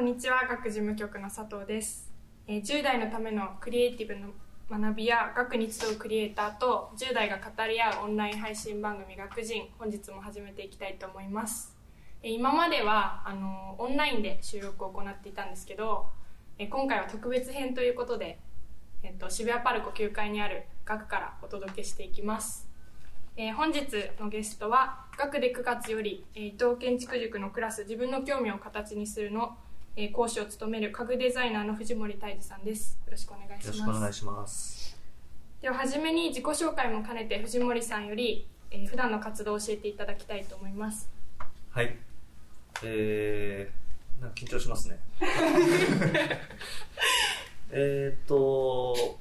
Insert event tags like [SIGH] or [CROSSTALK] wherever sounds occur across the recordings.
こんにちは、学事務局の佐藤です。えー10代のためのクリエイティブの学びや学に集うクリエイターと10代が語り合うオンライン配信番組学人本日も始めていきたいと思います。えー今まではあのオンラインで収録を行っていたんですけど、え今回は特別編ということで、えっと渋谷パルコ9階にある学からお届けしていきます。えー本日のゲストは学で9月より、えー伊藤建築塾のクラス自分の興味を形にするの、えー講師を務める家具デザイナーの藤森泰治さんですよろしくお願いしよろしくおます願いします。では初めに自己紹介も兼ねて藤森さんより、えー普段の活動を教えていただきたいと思いますはい。えー、なんか緊張しますね。[LAUGHS] えーっと、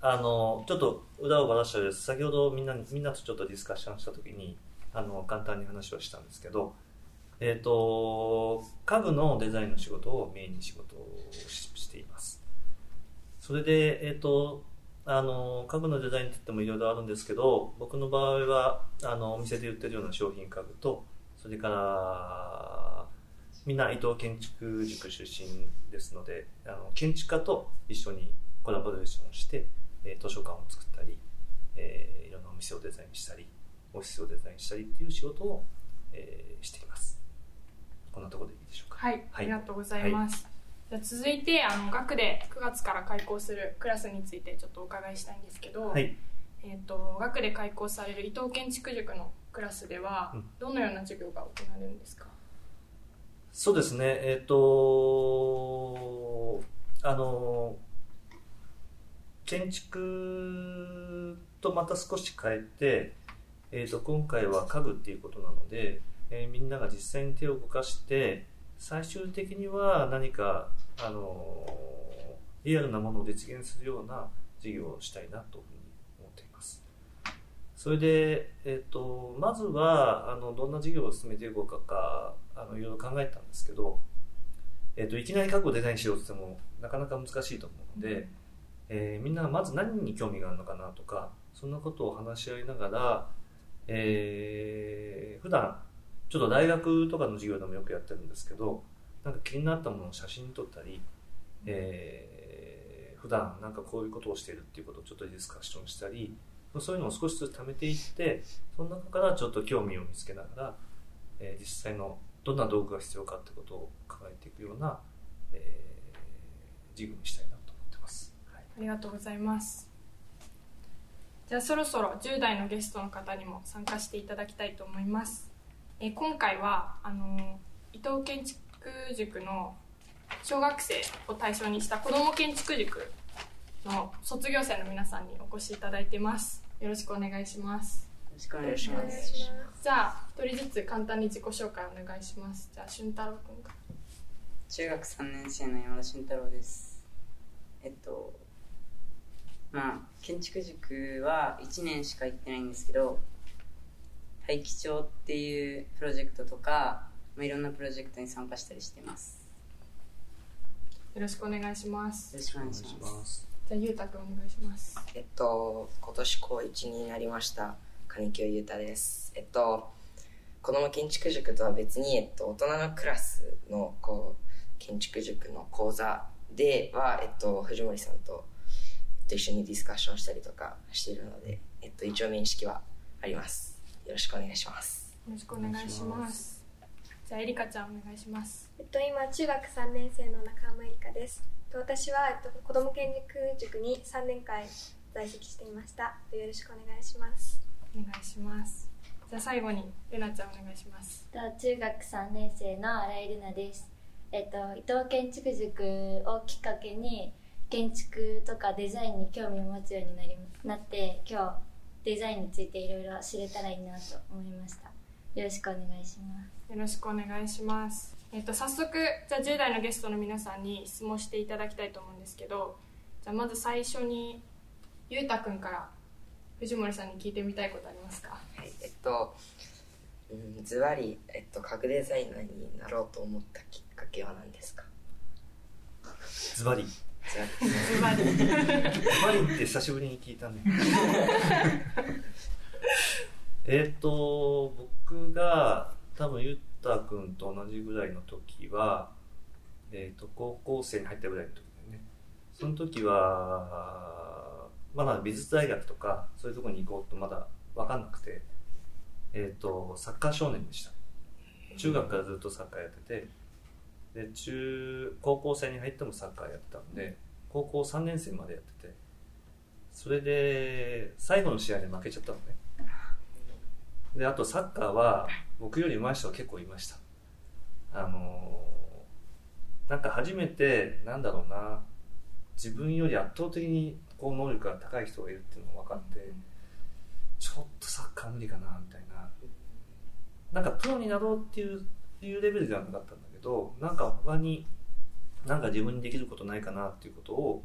あの、ちょっと裏をばらしたです。先ほどみんなに、みんなとちょっとディスカッションしたときに、あの、簡単に話をしたんですけど、えーと、家具のデザインの仕事をメインに仕事をしています。それで、えーと、あの家具のデザインって言ってもいろいろあるんですけど僕の場合はあのお店で売ってるような商品家具とそれからみんな伊藤建築塾出身ですのであの建築家と一緒にコラボレーションをして、え図書館を作ったり、えーいろんなお店をデザインしたりオフィスをデザインしたりっていう仕事を、えーしていますこんなところでいいでしょうか。はい、ありがとうございます、じゃあ続いてあの学で9月から開講するクラスについてちょっとお伺いしたいんですけど、はい。えー、と学で開講される伊藤建築塾のクラスではうん。どのような授業が行われるんですか、そうですね、えっ、と、あの、建築とまた少し変えて、えっ、と、今回は家具っていうことなので、えーみんなが実際に手を動かして、最終的には何か、あの、リアルなものを実現するような授業をしたいなというふうに思っています。それで、えっとまずはあのどんな事業を進めていこうかかあのいろいろ考えたんですけど、えっといきなり家具をデザインしようとしてもなかなか難しいと思うので、えーみんながまず何に興味があるのかなとかそんなことを話し合いながら、えー普段ちょっと大学とかの授業でもよくやってるんですけどなんか気になったものを写真撮ったり、えー普段なんかこういうことをしているっていうことをちょっとディスカッションしたりそういうのを少しずつ貯めていってその中からちょっと興味を見つけながら、えー実際のどんな道具が必要かってことを考えていくような、えー授業にしたいなと思ってます。はい。ありがとうございます。じゃあそろそろ10代のゲストの方にも参加していただきたいと思います、えー今回はあの伊藤建築塾の小学生を対象にした子ども建築塾の卒業生の皆さんにお越しいただいていますよろしくお願いしますよろしくお願いします。じゃあ一人ずつ簡単に自己紹介お願いしますじゃあ俊太郎君から中学3年生の山田俊太郎です。えっと、まあ、建築塾は1年しか行ってないんですけど、大気町っていうプロジェクトとか、まあ、いろんなプロジェクトに参加したりしてます。よろしくお願いしますよろしくお願いします。じゃあゆうたくんお願いしますえっと、今年高1になりました金清裕太です。えっと、子供建築塾とは別に、えっと、大人のクラスのこう建築塾の講座では、えっと、藤森さんと、えっと、一緒にディスカッションしたりとかしているので、えっと、一応面識はあります。よろしくお願いします。よろしくお願いしますじゃあエリカちゃんお願いしますえっと、今中学3年生の中浜えりかです。と私は、えっと、子ども建築塾に3年間在籍していました。えっとよろしくお願いします。お願いしますじゃあ最後にルナちゃんお願いしますと中学3年生の新井瑠奈です。えっと、伊藤建築塾をきっかけに建築とかデザインに興味を持つようになりなって今日デザインについていろいろ知れたらいいなと思いました。よろしくお願いします。よろしくお願いします。えっと早速じゃあ10代のゲストの皆さんに質問していただきたいと思うんですけどじゃあまず最初にゆうたくんから藤森さんに聞いてみたいことありますか？はい、えっと、うん、ズバリ、えっと、家具デザイナーになろうと思ったきっかけは何ですか？ズバリ。ズバリ。ズバリって久しぶりに聞いたね。[LAUGHS] えっと、僕が多分ゆったくんと同じぐらいの時は、えー、と高校生に入ったぐらいの時だよねその時はまだ美術大学とかそういうところに行こうとまだ分かんなくて、えー、とサッカー少年でした中学からずっとサッカーやっててで中高校生に入ってもサッカーやってたんで高校3年生までやっててそれで最後の試合で負けちゃったのね。であとサッカーは僕より上手い人が結構いました。あのなんか初めてなんだろうな自分より圧倒的にこう能力が高い人がいるっていうのが分かってちょっとサッカー無理かなみたいな。なんかプロになろうっていういうレベルではなかったんどなんか他になんか自分にできることないかなっていうことを、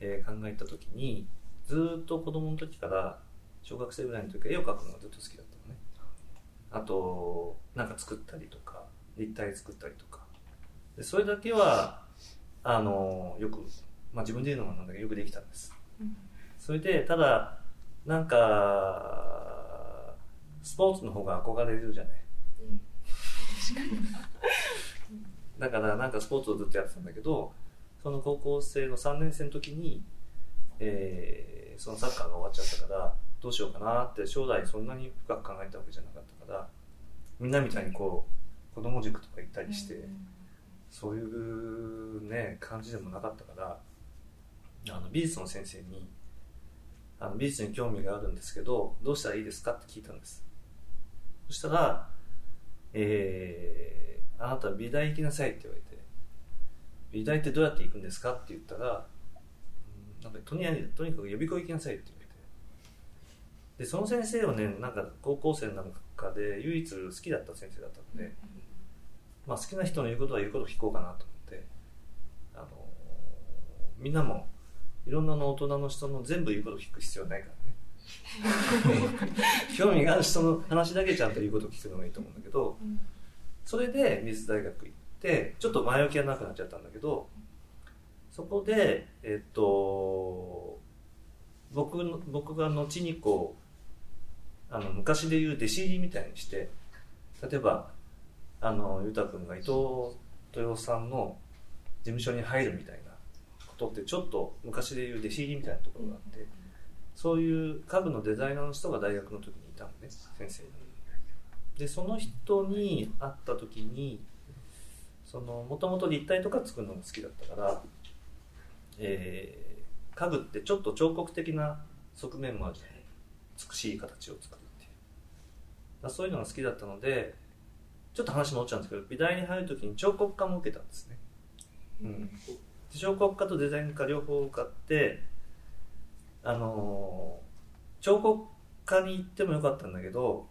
えー考えた時にずーっと子供の時から小学生ぐらいの時から絵を描くのがずっと好きだったのね。あとなんか作ったりとか立体作ったりとか。でそれだけはあのよく、まあ、自分で言うのもなんだけどよくできたんです。それでただなんかスポーツの方が憧れるじゃない。うんだからなんかスポーツをずっとやってたんだけどその高校生の3年生の時に、えーそのサッカーが終わっちゃったからどうしようかなって将来そんなに深く考えたわけじゃなかったからみんなみたいにこう子供塾とか行ったりして、そういうね感じでもなかったからあの美術の先生にあの美術に興味があるんですけどどうしたらいいですかって聞いたんです。そしたら、えーあなた美大行きなさいって言われて美大ってどうやって行くんですかって言ったらうんなんかとにかくとにかく予備校行きなさいって言われて。でその先生はねなんか高校生の中で唯一好きだった先生だったので、まあ、好きな人の言うことは言うことを聞こうかなと思って、あのみんなもいろんなの大人の人の全部言うことを聞く必要はないからね。[LAUGHS] 興味がある人の話だけちゃんと言うことを聞くのがいいと思うんだけどそれで美術大学行ってちょっと前置きがなくなっちゃったんだけどそこでえっと僕の僕が後にこうあの昔で言う弟子入りみたいにして例えばあのゆうたくんが伊藤豊さんの事務所に入るみたいなことってちょっと昔で言う弟子入りみたいなところがあって、そういう家具のデザイナーの人が大学の時にいたのね先生に。でその人に会った時にそのもともと立体とか作るのが好きだったから、えー家具ってちょっと彫刻的な側面もあるじゃない。美しい形を作るっていう。そういうのが好きだったのでちょっと話戻っちゃうんですけど美大に入る時に彫刻科も受けたんですね、うん、で彫刻科とデザイン科両方受かってあのー彫刻科に行ってもよかったんだけど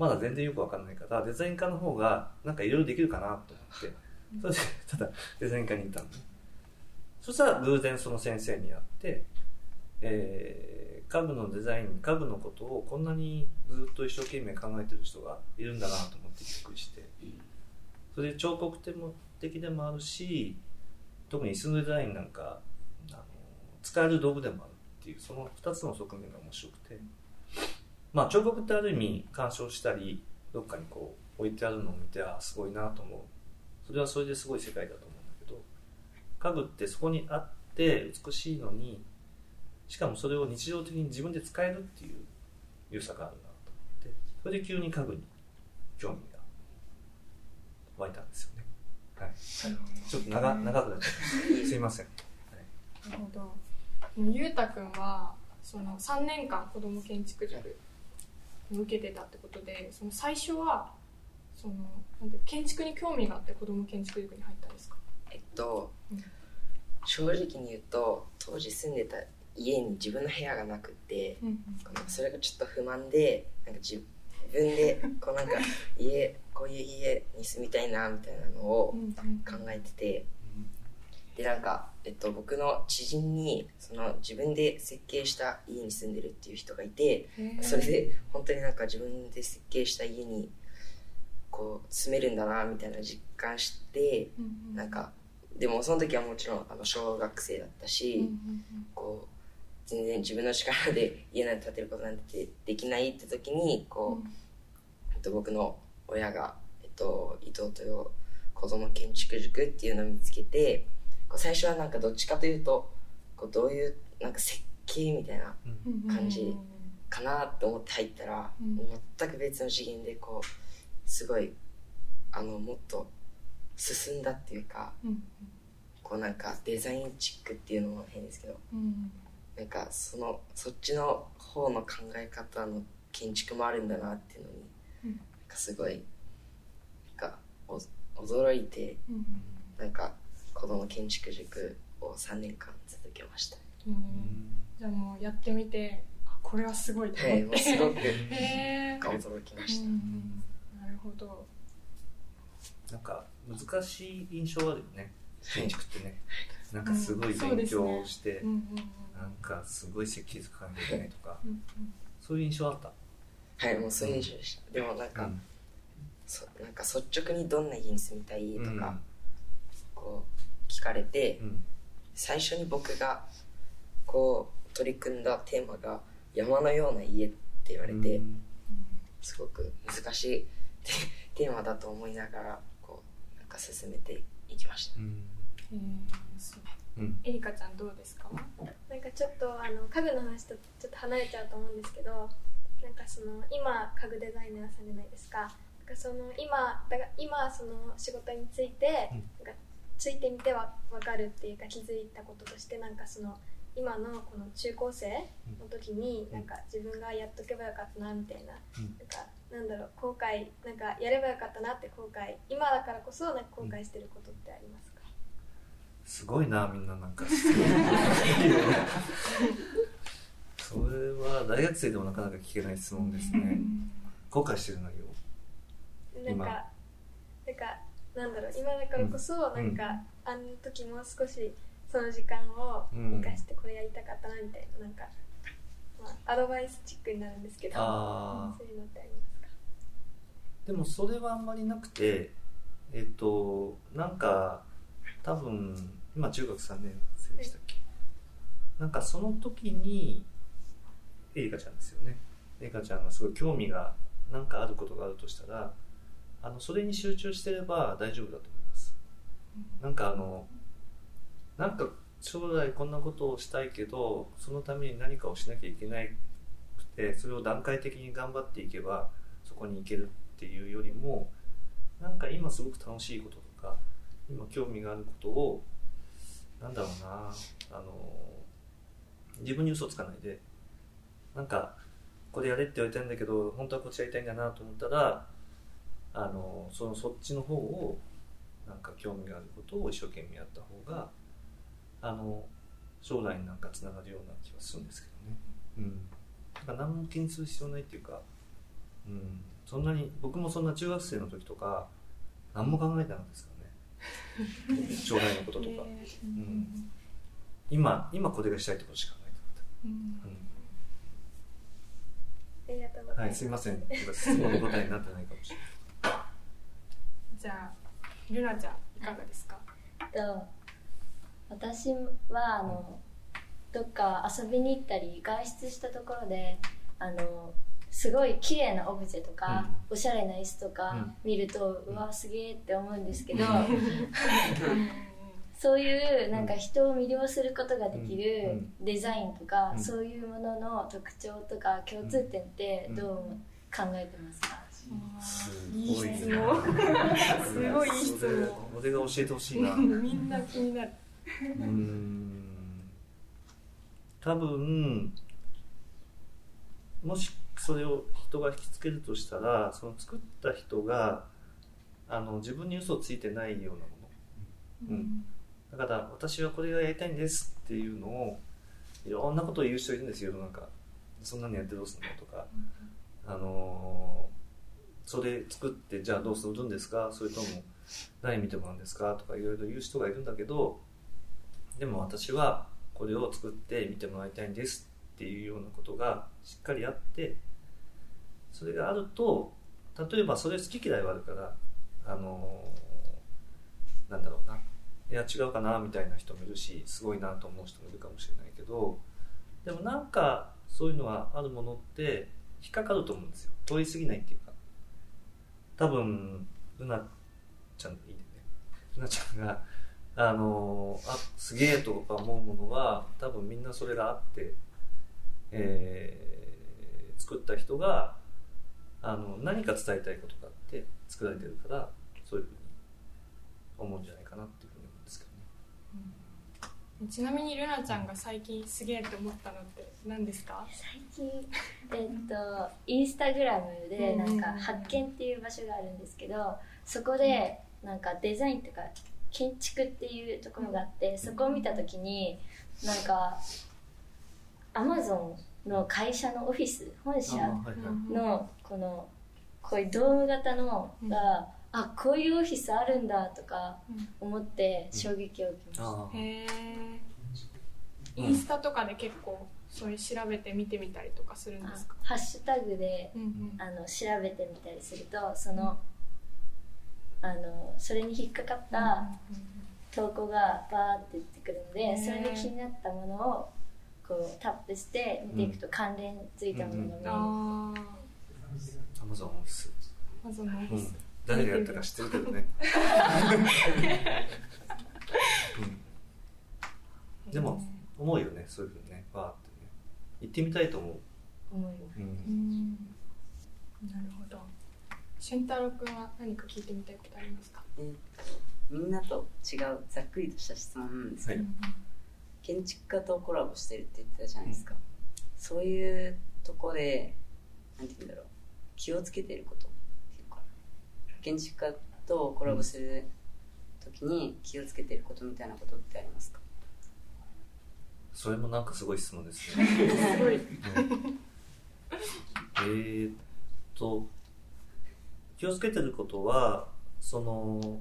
まだ全然よくわかんないからデザイン科の方がなんかいろいろできるかなと思って。それでただデザイン科に行ったの。ねそしたら偶然その先生に会って、えー家具のデザイン家具のことをこんなにずっと一生懸命考えてる人がいるんだなと思ってびっくりして。それで彫刻的でもあるし特に椅子のデザインなんかあの使える道具でもあるっていうその2つの側面が面白くてまあ彫刻ってある意味鑑賞したりどっかにこう置いてあるのを見てああすごいなと思う。それはそれですごい世界だと思うんだけど家具ってそこにあって美しいのにしかもそれを日常的に自分で使えるっていう良さがあるなと思ってそれで急に家具に興味が湧いたんですよね、はい、ちょっと長長くなっちゃいました。[LAUGHS] すいません。なるほど。ゆうたくんはその3年間子ども建築塾を受けてたってことでその最初はそのなんて建築に興味があって子ども建築塾に入ったんですか？えっと、うん。正直に言うと当時住んでた家に自分の部屋がなくってうんこのそれがちょっと不満でなんか自分で [LAUGHS] こうなんか家こういう家に住みたいなみたいなのをうん。考えてて。でなんか、えっと、僕の知人にその自分で設計した家に住んでるっていう人がいてうんそれで本当になんか自分で設計した家にこう住めるんだなみたいな実感してうんなんかでもその時はもちろんあの小学生だったし、こう全然自分の力で家なんて建てることなんてできないって時にこう、えっと、僕の親が、えっと、伊藤豊子供建築塾っていうのを見つけて最初はなんかどっちかというとこうどういうなんか設計みたいな感じかなと思って入ったら、うん。全く別の次元でこうすごいあのもっと進んだっていうかうん。こうなんかデザインチックっていうのも変ですけどうん。なんかそのそっちの方の考え方の建築もあるんだなっていうのに、うん。なんかすごいなんかお驚いてうん。なんか子供建築塾を3年間続けました。うん。じゃあもうやってみてあこれはすごいとはい思って。もうすごく驚きました、うんなるほど。なんか難しい印象あるよね。建築ってね。なんかすごい勉強して、うんうんうん。なんかすごい設計図書かなきゃいけないとか。うんうん。そういう印象あった？はいもうそういう印象でした、でもなんか、うん。そなんか率直にどんな家に住みたいとか、うん。こう聞かれて、うん。最初に僕がこう取り組んだテーマが山のような家って言われて、うん。すごく難しいテテーマだと思いながらこうなんか進めていきました。うん。へーそううん。エリカちゃんどうですか？なんかちょっとあの家具の話とちょっと離れちゃうと思うんですけどなんかその今家具デザイナーさんじゃないですか。なんかその今だから今その仕事について、うん。なんかついてみては分かるっていうか気づいたこととしてなんかその今のこの中高生の時にうんなんか自分がやっとけばよかったなみたいな,、うん。なんかなんだろう後悔なんかやればよかったなって後悔今だからこそなんか後悔してることってありますか、すごいなみんななんか [LAUGHS] それは大学生でもなかなか聞けない質問ですね。後悔してる内容？今。なんかなんかなんだろう今だからこそなんか、あの時も少しその時間を生かしてこれやりたかったなみたいななんか、まあ、アドバイスチックになるんですけどそういうのってありますか？でもそれはあんまりなくてえっとなんか多分今中学3年生でしたっけ？なんかその時にエリカちゃんですよね。エリカちゃんがすごい興味がなんかあることがあるとしたらあのそれに集中してれば大丈夫だと思います。なんかあのなんか将来こんなことをしたいけどそのために何かをしなきゃいけなくてそれを段階的に頑張っていけばそこに行けるっていうよりもなんか今すごく楽しいこととか今興味があることをなんだろうなあの自分に嘘つかないでなんかこれやれって言われたんだけど本当はこっちやりたいんだなと思ったらあのそのそっちの方をなんか興味があることを一生懸命やった方があの将来になんかつながるような気がするんですけどね。うん。だから何も気にする必要ないっていうかうん。そんなに僕もそんな中学生の時とか何も考えてなかったですからね。[LAUGHS] 将来のこととか、へー。うん。今今これがしたいってことしか考えてなかった、うん。うございます、はい、すいません。質問の答えになってないかもしれない。じゃあルナちゃんいかがですか？と私はあのどっか遊びに行ったり外出したところであのすごい綺麗なオブジェとか、おしゃれな椅子とか見ると、うわすげえって思うんですけど、[LAUGHS] そういうなんか人を魅了することができるデザインとか、うん。そういうものの特徴とか共通点ってどう考えてますか、すいいごい。質問すごいいい質問。俺が教えてほしいな。うみんな気になる。ーん。多分、もしそれを人が引きつけるとしたら、その作った人が、あの、自分に嘘をついてないようなもの。うん。だから私はこれがやりたいんですっていうのをいろんなことを言う人いるんですよ。世の中そんなのやってどうするのとか、あのーそれ作ってじゃあどうするんですか？それとも何見てもらうんですか？とかいろいろ言う人がいるんだけどでも私はこれを作って見てもらいたいんですっていうようなことがしっかりあってそれがあると例えばそれ好き嫌いはあるからあのーなんだろうないや違うかなみたいな人もいるしすごいなと思う人もいるかもしれないけどでもなんかそういうのがあるものって引っかかると思うんですよ。通り過ぎないっていうか。多分うなちゃんいいねうなちゃんがあのあすげえとか思うものは多分みんなそれがあって、えー作った人があの何か伝えたいことがあって作られてるからそういうふうに思うんじゃないかなっていう。ちなみにルナちゃんが最近すげえって思ったのって何ですか？最近えっと [LAUGHS] インスタグラムでなんか発見っていう場所があるんですけどそこでなんかデザインとか建築っていうところがあってそこを見た時になんかアマゾンの会社のオフィス本社のこのこういうドーム型のうん。があこういうオフィスあるんだとか思って衝撃を受けました。へえインスタとかで結構そういう調べて見てみたりとかするんあですか？ハッシュタグでうんうん。あの調べてみたりするとそのあのそれに引っかかった投稿がバーって出てくるのでそれで気になったものをこうタップして見ていくと関連ついたものが見える、あアマゾンオフィス、あまずのオフィス。うん、誰がやったか知ってるけどね、うん、でも思うよねそういうふうにね。バーってね。行ってみたいと思う、思います。うん。うん。なるほど。俊太郎君は何か聞いてみたいことありますか？えーみんなと違うざっくりとした質問なんですけど、はい。建築家とコラボしてるって言ってたじゃないですか、そういうとこでなんて言うんだろう。気をつけてること建築家とコラボする時に気をつけてることみたいなことってありますか、それもなんかすごい質問ですね。すごいうんえーっと気をつけてることはその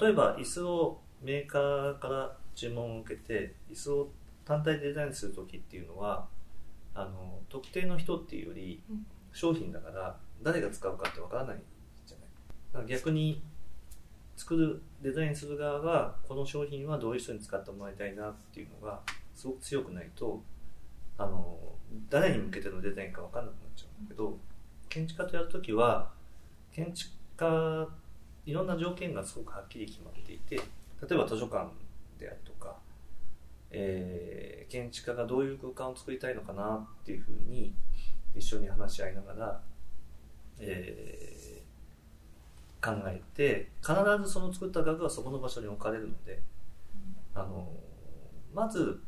例えば椅子をメーカーから注文を受けて椅子を単体でデザインする時っていうのはあの特定の人っていうより商品だから誰が使うかってわからない逆に作るデザインする側がこの商品はどういう人に使ってもらいたいなっていうのがすごく強くないとあの誰に向けてのデザインか分かんなくなっちゃうんだけど建築家とやるときは建築家いろんな条件がすごくはっきり決まっていて例えば図書館であるとか、えー建築家がどういう空間を作りたいのかなっていうふうに一緒に話し合いながら、えー考えて必ずその作った額はそこの場所に置かれるので、あのまず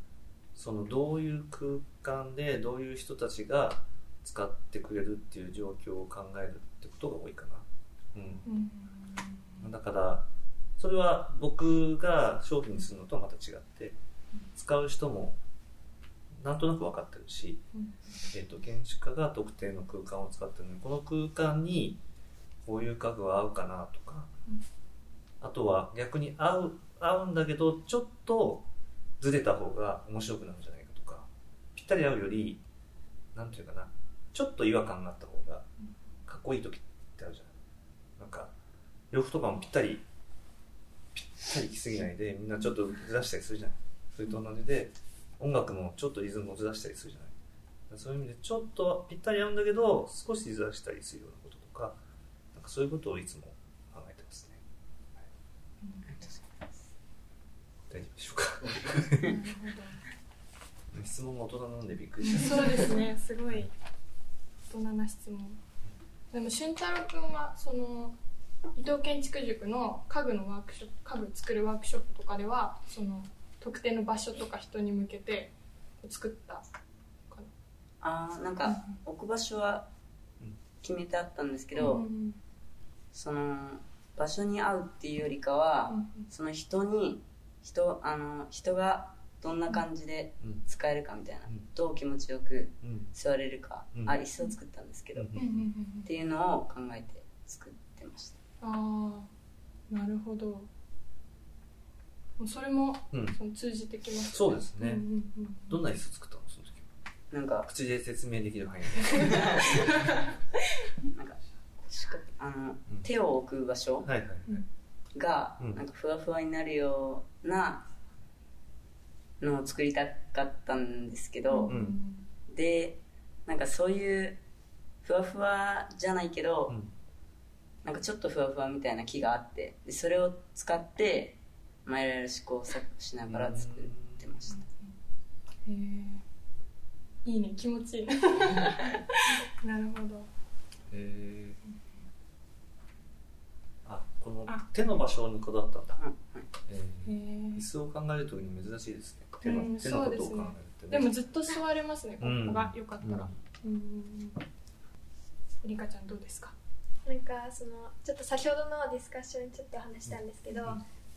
そのどういう空間でどういう人たちが使ってくれるっていう状況を考えるってことが多いかな、うん、うん。だからそれは僕が商品にするのとはまた違って使う人もなんとなく分かってるし、うん。えー、と建築家が特定の空間を使ってるのにこの空間にこういう家具は合うかなとか、うん。あとは逆に合う合うんだけどちょっとずれた方が面白くなるんじゃないかとか。ぴったり合うよりなんていうかな。ちょっと違和感があった方がかっこいい時ってあるじゃない。なんか洋服とかもぴったりぴったり着すぎないでみんなちょっとずらしたりするじゃない。それと同じで音楽もちょっとリズムをずらしたりするじゃない。そういう意味でちょっとぴったり合うんだけど少しずらしたりするようなこととかそういうことをいつも考えてますね、大丈夫でしょうか？なる [LAUGHS] 質問が大人なんでびっくほりしどそうですね。すごい大人な質問。でも俊太郎君はその伊藤建築塾の家具のワークショップ家具作るワークショップとかではその特定の場所とか人に向けて作った。あーなんか置く場所は決めてあったんですけど、うんその場所に合うっていうよりかは、その人に人あの人がどんな感じでうん。使えるかみたいな、うん。どう気持ちよくうん。座れるか、うん。あ椅子を作ったんですけど、うんっうんうん。うんていうのを考えて作ってました。ああなるほど。もうそれもうん。その通じてきますそうですね。んうんうん。どんな椅子作ったのその時は？なんか口で説明できる範囲 [LAUGHS] [LAUGHS] なんかあの、手を置く場所がうん。なんかふわふわになるようなのを作りたかったんですけど、うん。でなんかそういうふわふわじゃないけど、うん。なんかちょっとふわふわみたいな木があってでそれを使ってまあいろいろ試行錯誤しながら作ってました。へえいいね気持ちいい。[LAUGHS] なるほど。えー、あこのあ手の場所にこだわったんだ、うんえへー、え椅子を考えるときに珍しいですね。手の,、うん手のことを考えるってね。でもずっと座れますねここが。よかったら。うん。りかちゃんどうですか？なんかそのちょっと先ほどのディスカッションにちょっと話したんですけど、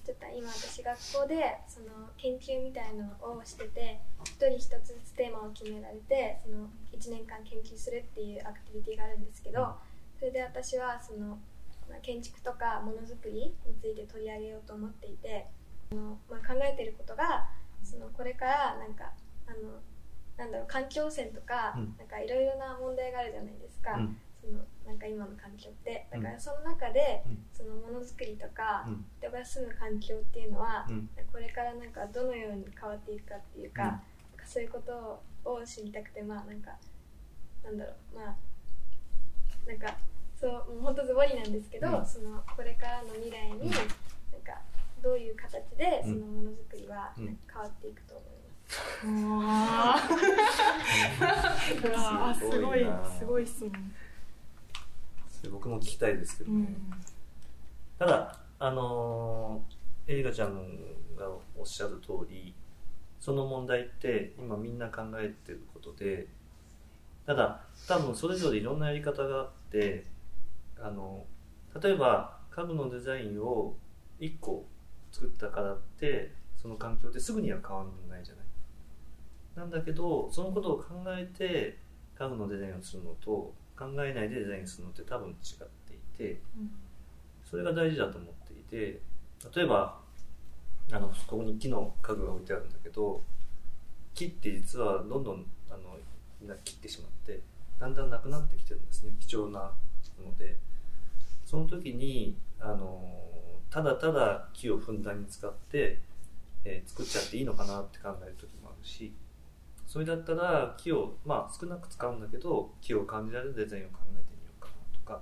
ちょっと今私学校でその研究みたいのをしてて一人一つずつテーマを決められてその1年間研究するっていうアクティビティがあるんですけどそれで私はその、まあ、建築とかものづくりについて取り上げようと思っていてあの、まあ、考えてることがそのこれからなんかあのなんだろう環境汚染とか、うん。なんかいろいろな問題があるじゃないですか。うん。そのなんか今の環境って。だからその中で、うん。そのものづくりとか、うん。人が住む環境っていうのは、うん。これからなんかどのように変わっていくかっていうか,、うん。なんかそういうことを知りたくてまあなんかなんだろうまあなんかそうもう本当ズボリなんですけど、うん。そのこれからの未来に、うん。なんかどういう形でうん。そのものづくりは変わっていくと思います。うわー。[LAUGHS] すごいなすごい質問。それ僕も聞きたいですけどね、うん。ただあのー、エリカちゃんがおっしゃる通りその問題って今みんな考えてることでただ多分それぞれいろんなやり方があってあの例えば家具のデザインを1個作ったからってその環境ってすぐには変わらないじゃない。なんだけどそのことを考えて家具のデザインをするのと考えないでデザインするのって多分違っていてそれが大事だと思っていて例えばあのここに木の家具が置いてあるんだけど木って実はどんどんあのみんな切ってしまってだんだんなくなってきてるんですね。貴重なものでその時にあのただただ木をふんだんに使って、えー作っちゃっていいのかなって考える時もあるしそれだったら木をまあ少なく使うんだけど木を感じられるデザインを考えてみようかなとか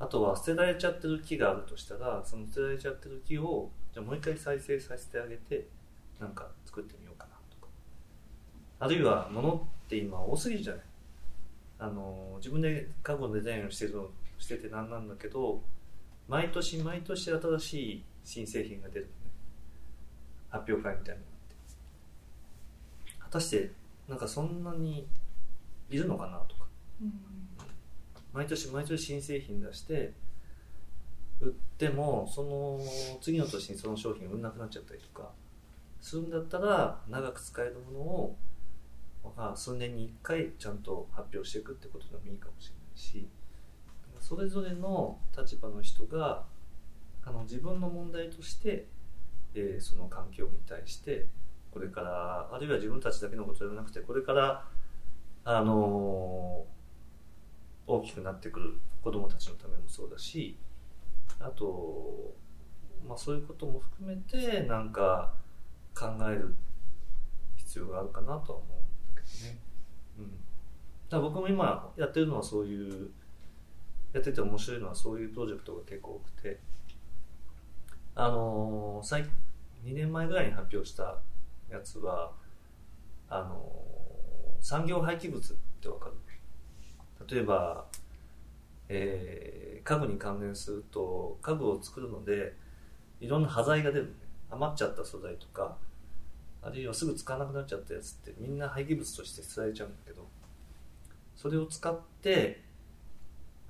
あとは捨てられちゃってる木があるとしたらその捨てられちゃってる木をじゃあもう一回再生させてあげてなんか作ってみようかなとか。あるいは物って今多すぎるじゃない。あの自分で家具のデザインをしてるのしててなんなんだけど毎年毎年新しい新製品が出るのね。発表会みたいなのがあって。果たしてなんかそんなにいるのかなとか。毎年毎年新製品出して売ってもその次の年にその商品が売れなくなっちゃったりとかするんだったら長く使えるものを、まあ、数年に1回ちゃんと発表していくってことでもいいかもしれないしそれぞれの立場の人があの自分の問題として、えーその環境に対してこれからあるいは自分たちだけのことではなくてこれからあのー大きくなってくる子どもたちのためもそうだしあと、まあ、そういうことも含めてなんか考える必要があるかなとは思うんだけどね。うん、だ僕も今やってるのはそういうやってて面白いのはそういうプロジェクトが結構多くて。あのー最2年前ぐらいに発表したやつはあのー産業廃棄物ってわかる。例えば、えー家具に関連すると家具を作るのでいろんな端材が出るね。余っちゃった素材とかあるいはすぐ使わなくなっちゃったやつってみんな廃棄物として捨てられちゃうんだけどそれを使って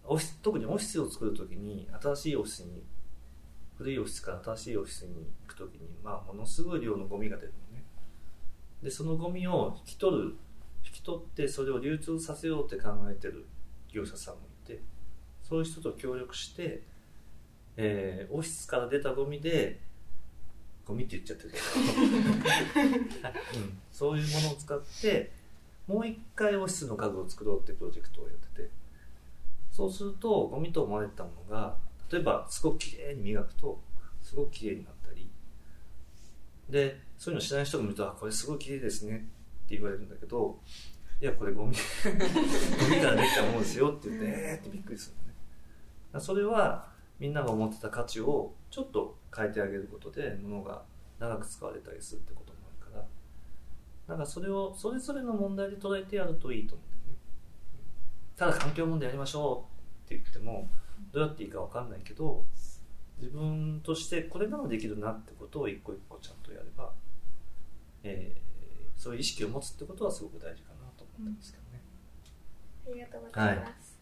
オフィス特にオフィスを作るときに新しいオフィスに古いオフィスから新しいオフィスに行くときに、まあ、ものすごい量のゴミが出るのね。でそのゴミを引き取る引き取ってそれを流通させようって考えてる業者さんもいてそういう人と協力して、えーオフィスから出たゴミでゴミって言っちゃってるけど、[LAUGHS] うん、そういうものを使ってもう一回オフィスの家具を作ろうってプロジェクトをやっててそうするとゴミと思われたものが例えばすごくきれいに磨くとすごくきれいになったりでそういうの知らない人が見るとあこれすごいきれいですねって言われるんだけどいやこれゴミ [LAUGHS] ゴミからできたものですよって言ってえーってびっくりするのね。それはみんなが思ってた価値をちょっと変えてあげることで物が長く使われたりするってこともあるから。なんかそれをそれぞれの問題で捉えてやるといいと思う。ただ環境問題やりましょうって言ってもどうやっていいか分かんないけど自分としてこれならできるなってことを一個一個ちゃんとやれば、えー、そういう意識を持つってことはすごく大事かなと思ってますけどね、ありがとうございます、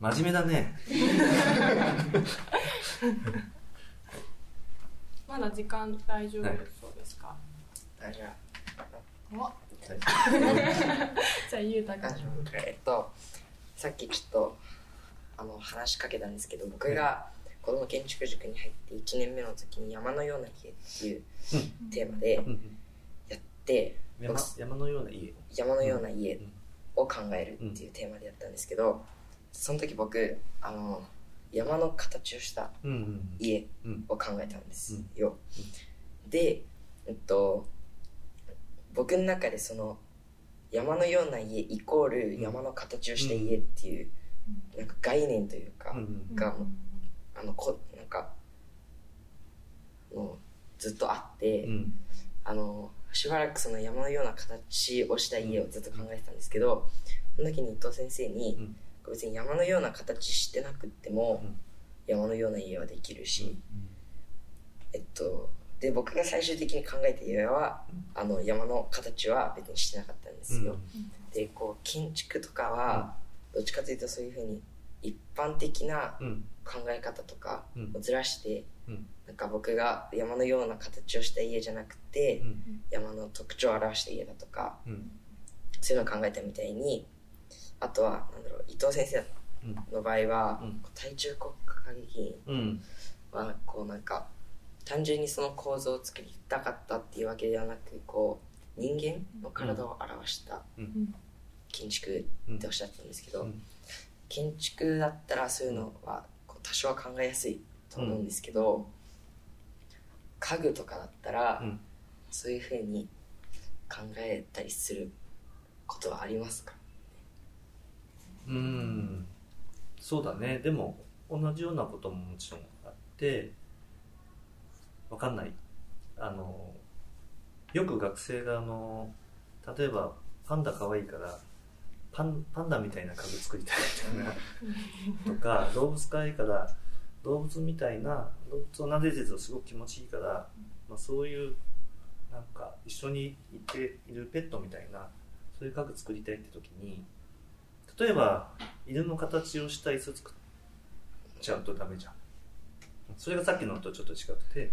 真面目だね。[LAUGHS] まだ時間大丈夫そうですか、あじゃお。はい [LAUGHS] じゃあゆうたくん。あえっとさっきちょっとあの話しかけたんですけど僕が子ども建築塾に入って1年目の時に「山のような家」っていうテーマでうん。うんやって山山のような家。山のような家を考えるっていうテーマでやったんですけどその時僕あの山の形をした家うん。を考えたんですよ。で、えっと、僕の中でその山のような家イコール山の形をした家っていう、なんか概念というか、があのこなんかもうずっとあって、うん。あのしばらくその山のような形をした家をずっと考えてたんですけどその時に伊藤先生に、うん。別に山のような形してなくっても、うん。山のような家はできるし、えっとで僕が最終的に考えた家は、あの山の形は別にしてなかった。んですよ、でこう建築とかは、どっちかというとそういうふうに一般的なうん。考え方とかうん。をずらして、うん。なんか僕が山のような形をした家じゃなくて、うん。山の特徴を表した家だとかうん。そういうのを考えたみたいにあとはなんだろう伊藤先生うん。の場合は、うん。対中国家歌劇院うん。はこうなんか単純にその構造を作りたかったっていうわけではなくこう人間の体を表したうん。建築っておっしゃってたんですけど、うん。建築だったらそういうのは多少は考えやすいと思うんですけど、家具とかだったら、うん。そういうふうに考えたりすることはありますか？うん。そうだね。でも同じようなことももちろんあってわかんない。あのよく学生があの例えばパンダ可愛いからパンパンダみたいな家具作りたいみたいなとか動物可愛いから動物みたいな動物を撫でてるとすごく気持ちいいから、まあ、そういうなんか一緒にいているペットみたいなそういう家具作りたいって時に例えば犬の形をした椅子作っちゃうとダメじゃん。それがさっきのとちょっと違くて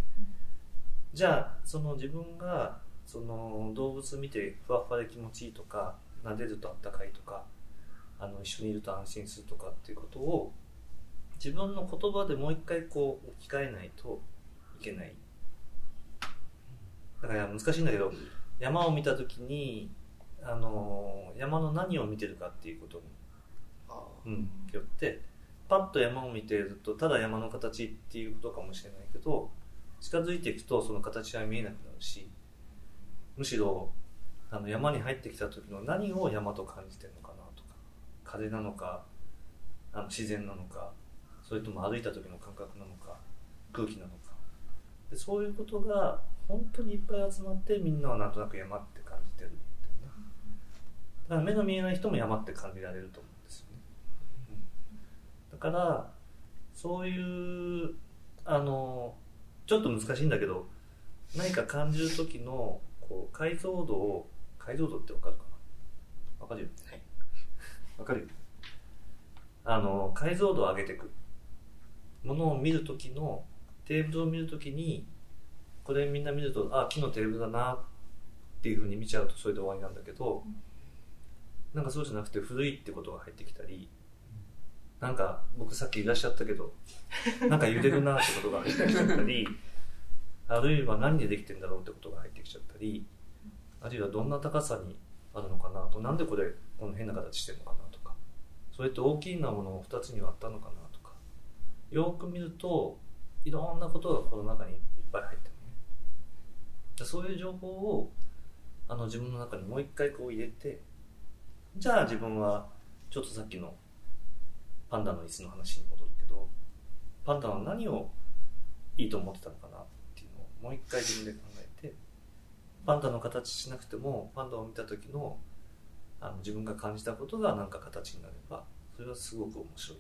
じゃあその自分がその動物見てふわふわで気持ちいいとか撫でるとあったかいとかあの一緒にいると安心するとかっていうことを自分の言葉でもう一回こう置き換えないといけない。だから難しいんだけど山を見た時にあの山の何を見てるかっていうことに、うん、よってパッと山を見てるとただ山の形っていうことかもしれないけど近づいていくとその形は見えなくなるしむしろあの山に入ってきた時の何を山と感じてるのかなとか風なのかあの自然なのかそれとも歩いた時の感覚なのか空気なのか。でそういうことが本当にいっぱい集まってみんなはなんとなく山って感じてるっていなだから目の見えない人も山って感じられると思うんですよね、うん。だからそういうあのちょっと難しいんだけど何か感じる時のこう解像度を解像度ってわかるかな？わかるよはい。わかるよあの解像度を上げていく。ものを見る時のテーブルを見る時にこれみんな見るとあ木のテーブルだなっていうふうに見ちゃうとそれで終わりなんだけどなんかそうじゃなくて古いってことが入ってきたりなんか僕さっきいらっしゃったけどなんか揺れるなってことが入ってきちゃったりあるいは何でできてんだろうってことが入ってきちゃったりあるいはどんな高さにあるのかなとなんでこれこの変な形してるのかなとかそれって大きいなものを2つに割ったのかなとかよく見るといろんなことがこの中にいっぱい入ってるね。でそういう情報をあの自分の中にもう一回こう入れてじゃあ自分はちょっとさっきのパンダの椅子の話に戻るけどパンダは何をいいと思ってたのかなもう一回自分で考えてパンダの形しなくてもパンダを見た時のあの自分が感じたことが何か形になればそれはすごく面白い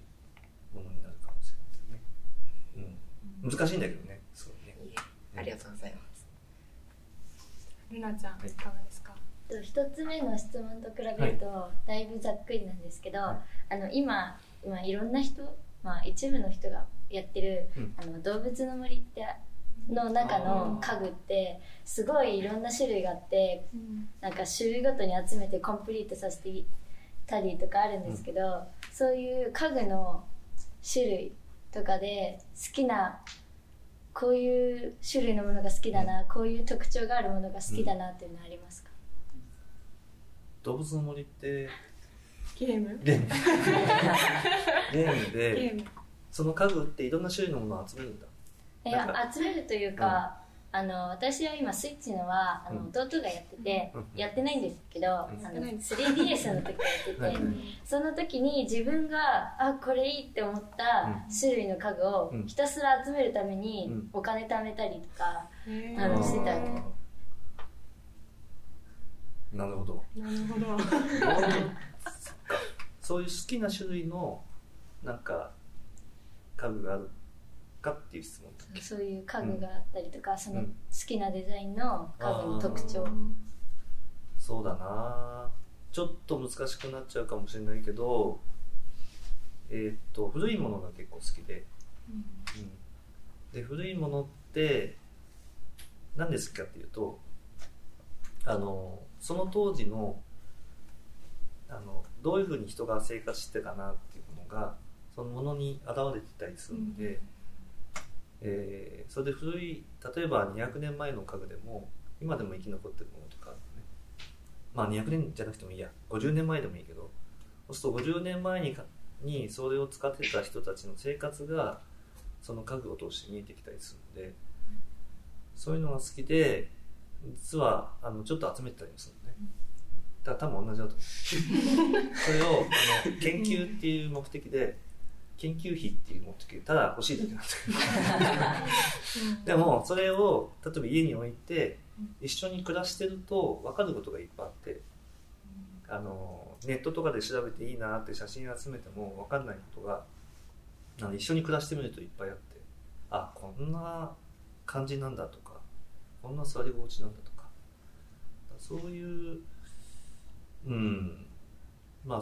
ものになるかもしれないね、うん、難しいんだけどねすごいねありがとうございます。ルナちゃん、い、かがですか？一つ目の質問と比べるとだいぶざっくりなんですけど、はい、あの今、まあ、いろんな人、まあ、一部の人がやってる、うん、あの動物の森っての中の家具ってすごいいろんな種類があって、うん、なんか種類ごとに集めてコンプリートさせてたりとかあるんですけど、うん、そういう家具の種類とかで好きなこういう種類のものが好きだな、うん、こういう特徴があるものが好きだなっていうのはありますか、動物の森ってゲーム？ゲーム。[LAUGHS] ゲームでその家具っていろんな種類のものを集めるんだいや集めるというか、うん、あの私は今スイッチのはあの、弟がやってて、うん、やってないんですけど、うん、あの 3DS の時やってて、その時に自分があこれいいって思った種類の家具をひたすら集めるためにお金貯めたりとか、あのしてたなるほど。なるほど。[LAUGHS] そういう好きな種類のなんか家具があるかっていう質問そういう家具があったりとか、うん、その好きなデザインの家具の特徴、そうだな。ちょっと難しくなっちゃうかもしれないけどえー、っと古いものが結構好きで、うん、で古いものって何で好きかっていうとあのその当時のあのどういうふうに人が生活してたかなっていうのがそのものに現れてたりするので、うん、えー、それで古い例えば200年前の家具でも今でも生き残ってるものとかね。まあ200年じゃなくてもいいや。50年前でもいいけどそうすると50年前ににそれを使ってた人たちの生活がその家具を通して見えてきたりするのでそういうのが好きで実はあのちょっと集めてたりもするのね。だから多分同じだと思う。それをあの研究っていう目的で研究費っていう目的ただ欲しいだけなんだけど。[LAUGHS] でもそれを例えば家に置いて一緒に暮らしてると分かることがいっぱいあってあのネットとかで調べていいなって写真集めても分かんないことがあの一緒に暮らしてみるといっぱいあってあこんな感じなんだとかこんな座り心地なんだとか。そういううんまあ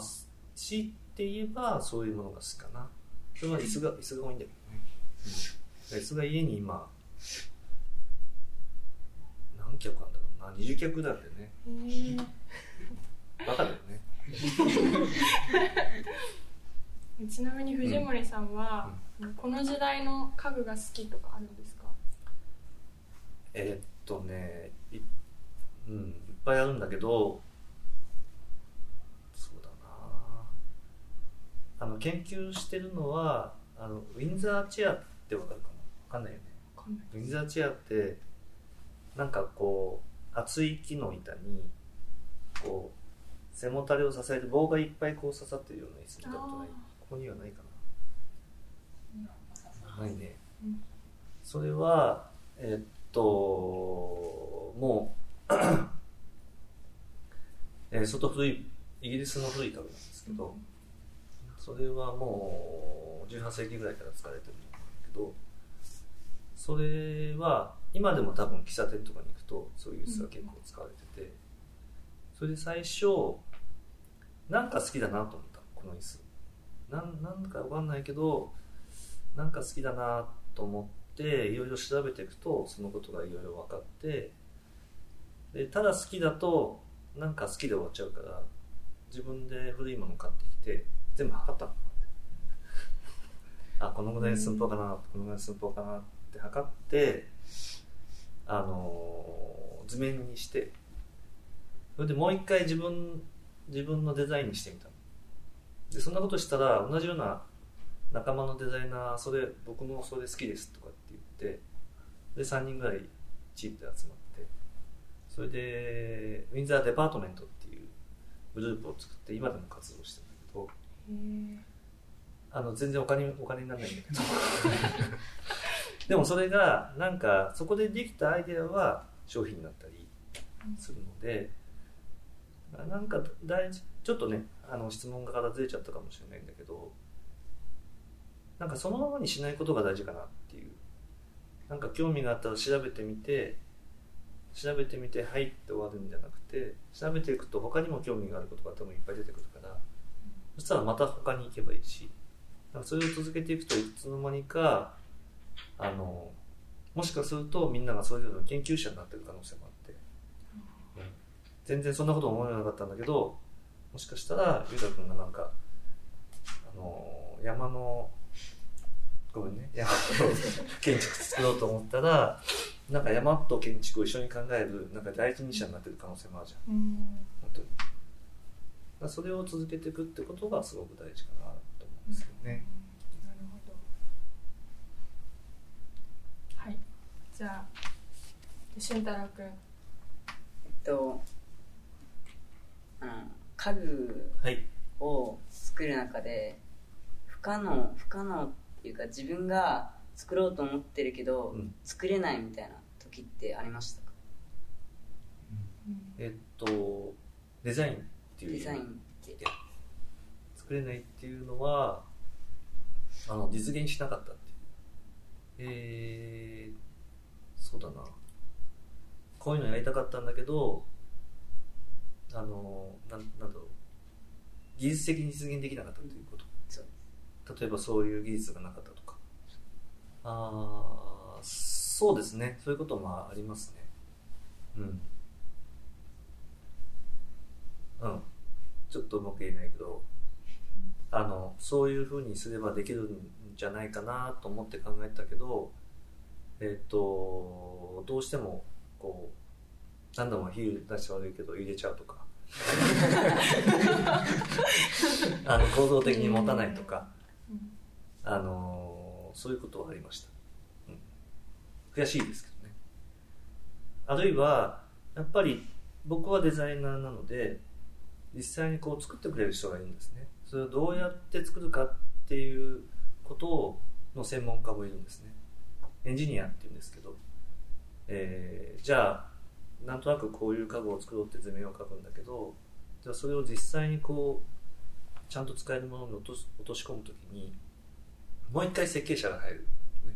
強いて言えばそういうものが好きかなそれは椅子が椅子が多いんだけどね、うん、椅子が家に今何脚あんだろうな。20脚だってねバカだよね。ちなみに藤森さんは、うん、この時代の家具が好きとかあるんですか？えー、っとねい,、うん、いっぱいあるんだけどあの研究してるのはあのウィンザーチェアってわかるかもわかんないよね。ウィンザーチェアってなんかこう厚い木の板にこう背もたれを支える棒がいっぱいこう刺さってるような椅子見たことない？ここにはないかな？ないね、うん、それは [COUGHS] えー、っともうえー、相当古いイギリスの古い家具なんですけど、うんそれはもう18世紀ぐらいから使われてるんだけどそれは今でも多分喫茶店とかに行くとそういう椅子が結構使われててそれで最初なんか好きだなと思ったこの椅子。なんなんか分かんないけどなんか好きだなと思っていろいろ調べていくとそのことがいろいろ分かってでただ好きだとなんか好きで終わっちゃうから自分で古いもの買ってきて全部測ったの。あこのぐらい寸法かな、このぐらい寸法かなって測ってあの図面にして。それでもう一回自分自分のデザインにしてみたでそんなことしたら同じような仲間のデザイナーそれ僕もそれ好きですとかって言ってで3人ぐらいチームで集まってそれでウィンザーデパートメントっていうグループを作って今でも活動してるんだけどあの全然お金お金にならないんだけど。[LAUGHS] でもそれがなんかそこでできたアイデアは商品になったりするので、なんか大事ちょっとねあの質問からずれちゃったかもしれないんだけどなんかそのままにしないことが大事かなっていう。なんか興味があったら調べてみて調べてみてはいって終わるんじゃなくて調べていくと他にも興味があることが多分いっぱい出てくるそしたらまた他に行けばいいし。なんかそれを続けていくといつの間にかあのもしかするとみんながそういうの研究者になってる可能性もあって、うん、全然そんなこと思わなかったんだけどもしかしたらゆうたくんがなんかあの山のごめんね山の建築作ろうと思ったらなんか山と建築を一緒に考えるなんか第一人者になってる可能性もあるじゃん、うん。本当にだそれを続けていくってことがすごく大事かなと思うんですよね、なるほど。はい。じゃあ俊太郎くんえっとあの家具はいを作る中で不可能不可能っていうか自分が作ろうと思ってるけど、うん。作れないみたいな時ってありましたか？えっとデザインっていう。デザインって作れないっていうのはあの実現しなかったっていう。えー、そうだな。こういうのやりたかったんだけどあのなんなんだろう。技術的に実現できなかったということ。そう。例えばそういう技術がなかったとか。ああそうですね。そういうこともありますね。うんうん。ちょっとうまく言えないけどあのそういうふうにすればできるんじゃないかなと思って考えたけどえっ、とどうしてもこう何度も火出して悪いけど入れちゃうとか。[LAUGHS] あの構造的に持たないとか、うん。あのそういうことはありました、うん、悔しいですけどね。あるいはやっぱり僕はデザイナーなので実際にこう作ってくれる人がいるんですね。それをどうやって作るかっていうことをの専門家もいるんですね。エンジニアっていうんですけど、えーじゃあなんとなくこういう家具を作ろうって図面を書くんだけどじゃあそれを実際にこうちゃんと使えるものに落とし落とし込むときにもう一回設計者が入る、ね、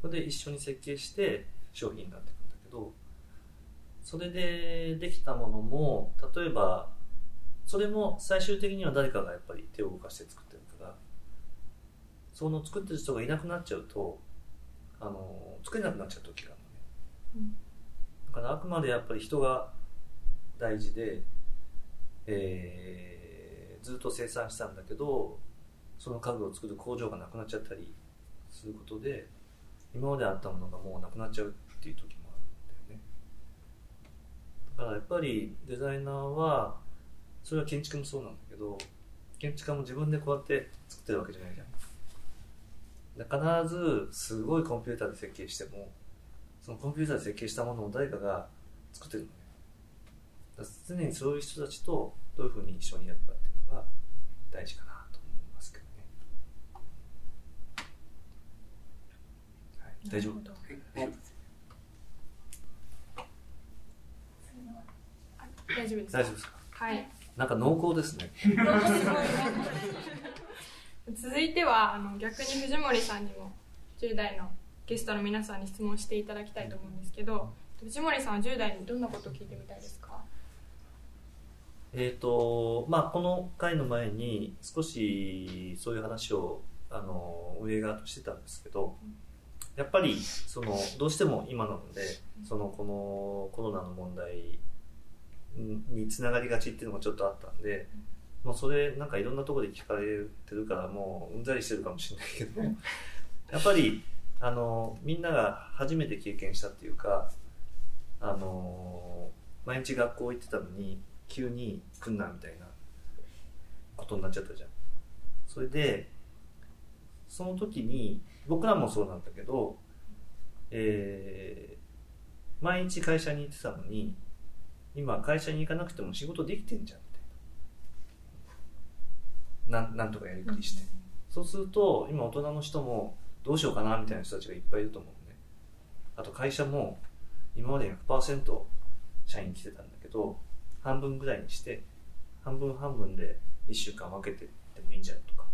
それで一緒に設計して商品になっていくんだけどそれでできたものも例えばそれも最終的には誰かがやっぱり手を動かして作ってるからその作ってる人がいなくなっちゃうとあの作れなくなっちゃう時があるのね、だからあくまでやっぱり人が大事で、えーずっと生産したんだけどその家具を作る工場がなくなっちゃったりすることで今まであったものがもうなくなっちゃうっていう時もあるんだよね。だからやっぱりデザイナーはそれは建築もそうなんだけど建築家も自分でこうやって作ってるわけじゃないじゃん。で必ずすごいコンピューターで設計してもそのコンピューターで設計したものを誰かが作ってるのね。常にそういう人たちとどういうふうに一緒にやるかっていうのが大事かなと思いますけどね、はい、大丈夫？大丈夫ですか？大丈夫ですか？はいなんか濃厚ですね。[LAUGHS] 続いてはあの逆に藤森さんにも10代のゲストの皆さんに質問していただきたいと思うんですけど藤森さんは10代にどんなことを聞いてみたいですか？えーとまあ、この回の前に少しそういう話をあの運営側としてたんですけどやっぱりそのどうしても今なのでそのこのコロナの問題につながりがちっていうのがちょっとあったんでもうそれなんかいろんなところで聞かれてるからもううんざりしてるかもしれないけど [LAUGHS] やっぱりあのみんなが初めて経験したっていうかあの毎日学校行ってたのに急に来んなみたいなことになっちゃったじゃん。それでその時に僕らもそうなんだけど、えー毎日会社に行ってたのに今会社に行かなくても仕事できてんじゃんみたいな。なんなんとかやりくりして、そうすると今大人の人もどうしようかなみたいな人たちがいっぱいいると思うねあと会社も今まで100%社員来てたんだけど半分ぐらいにして半分半分で1週間分けてでもいいんじゃないとか。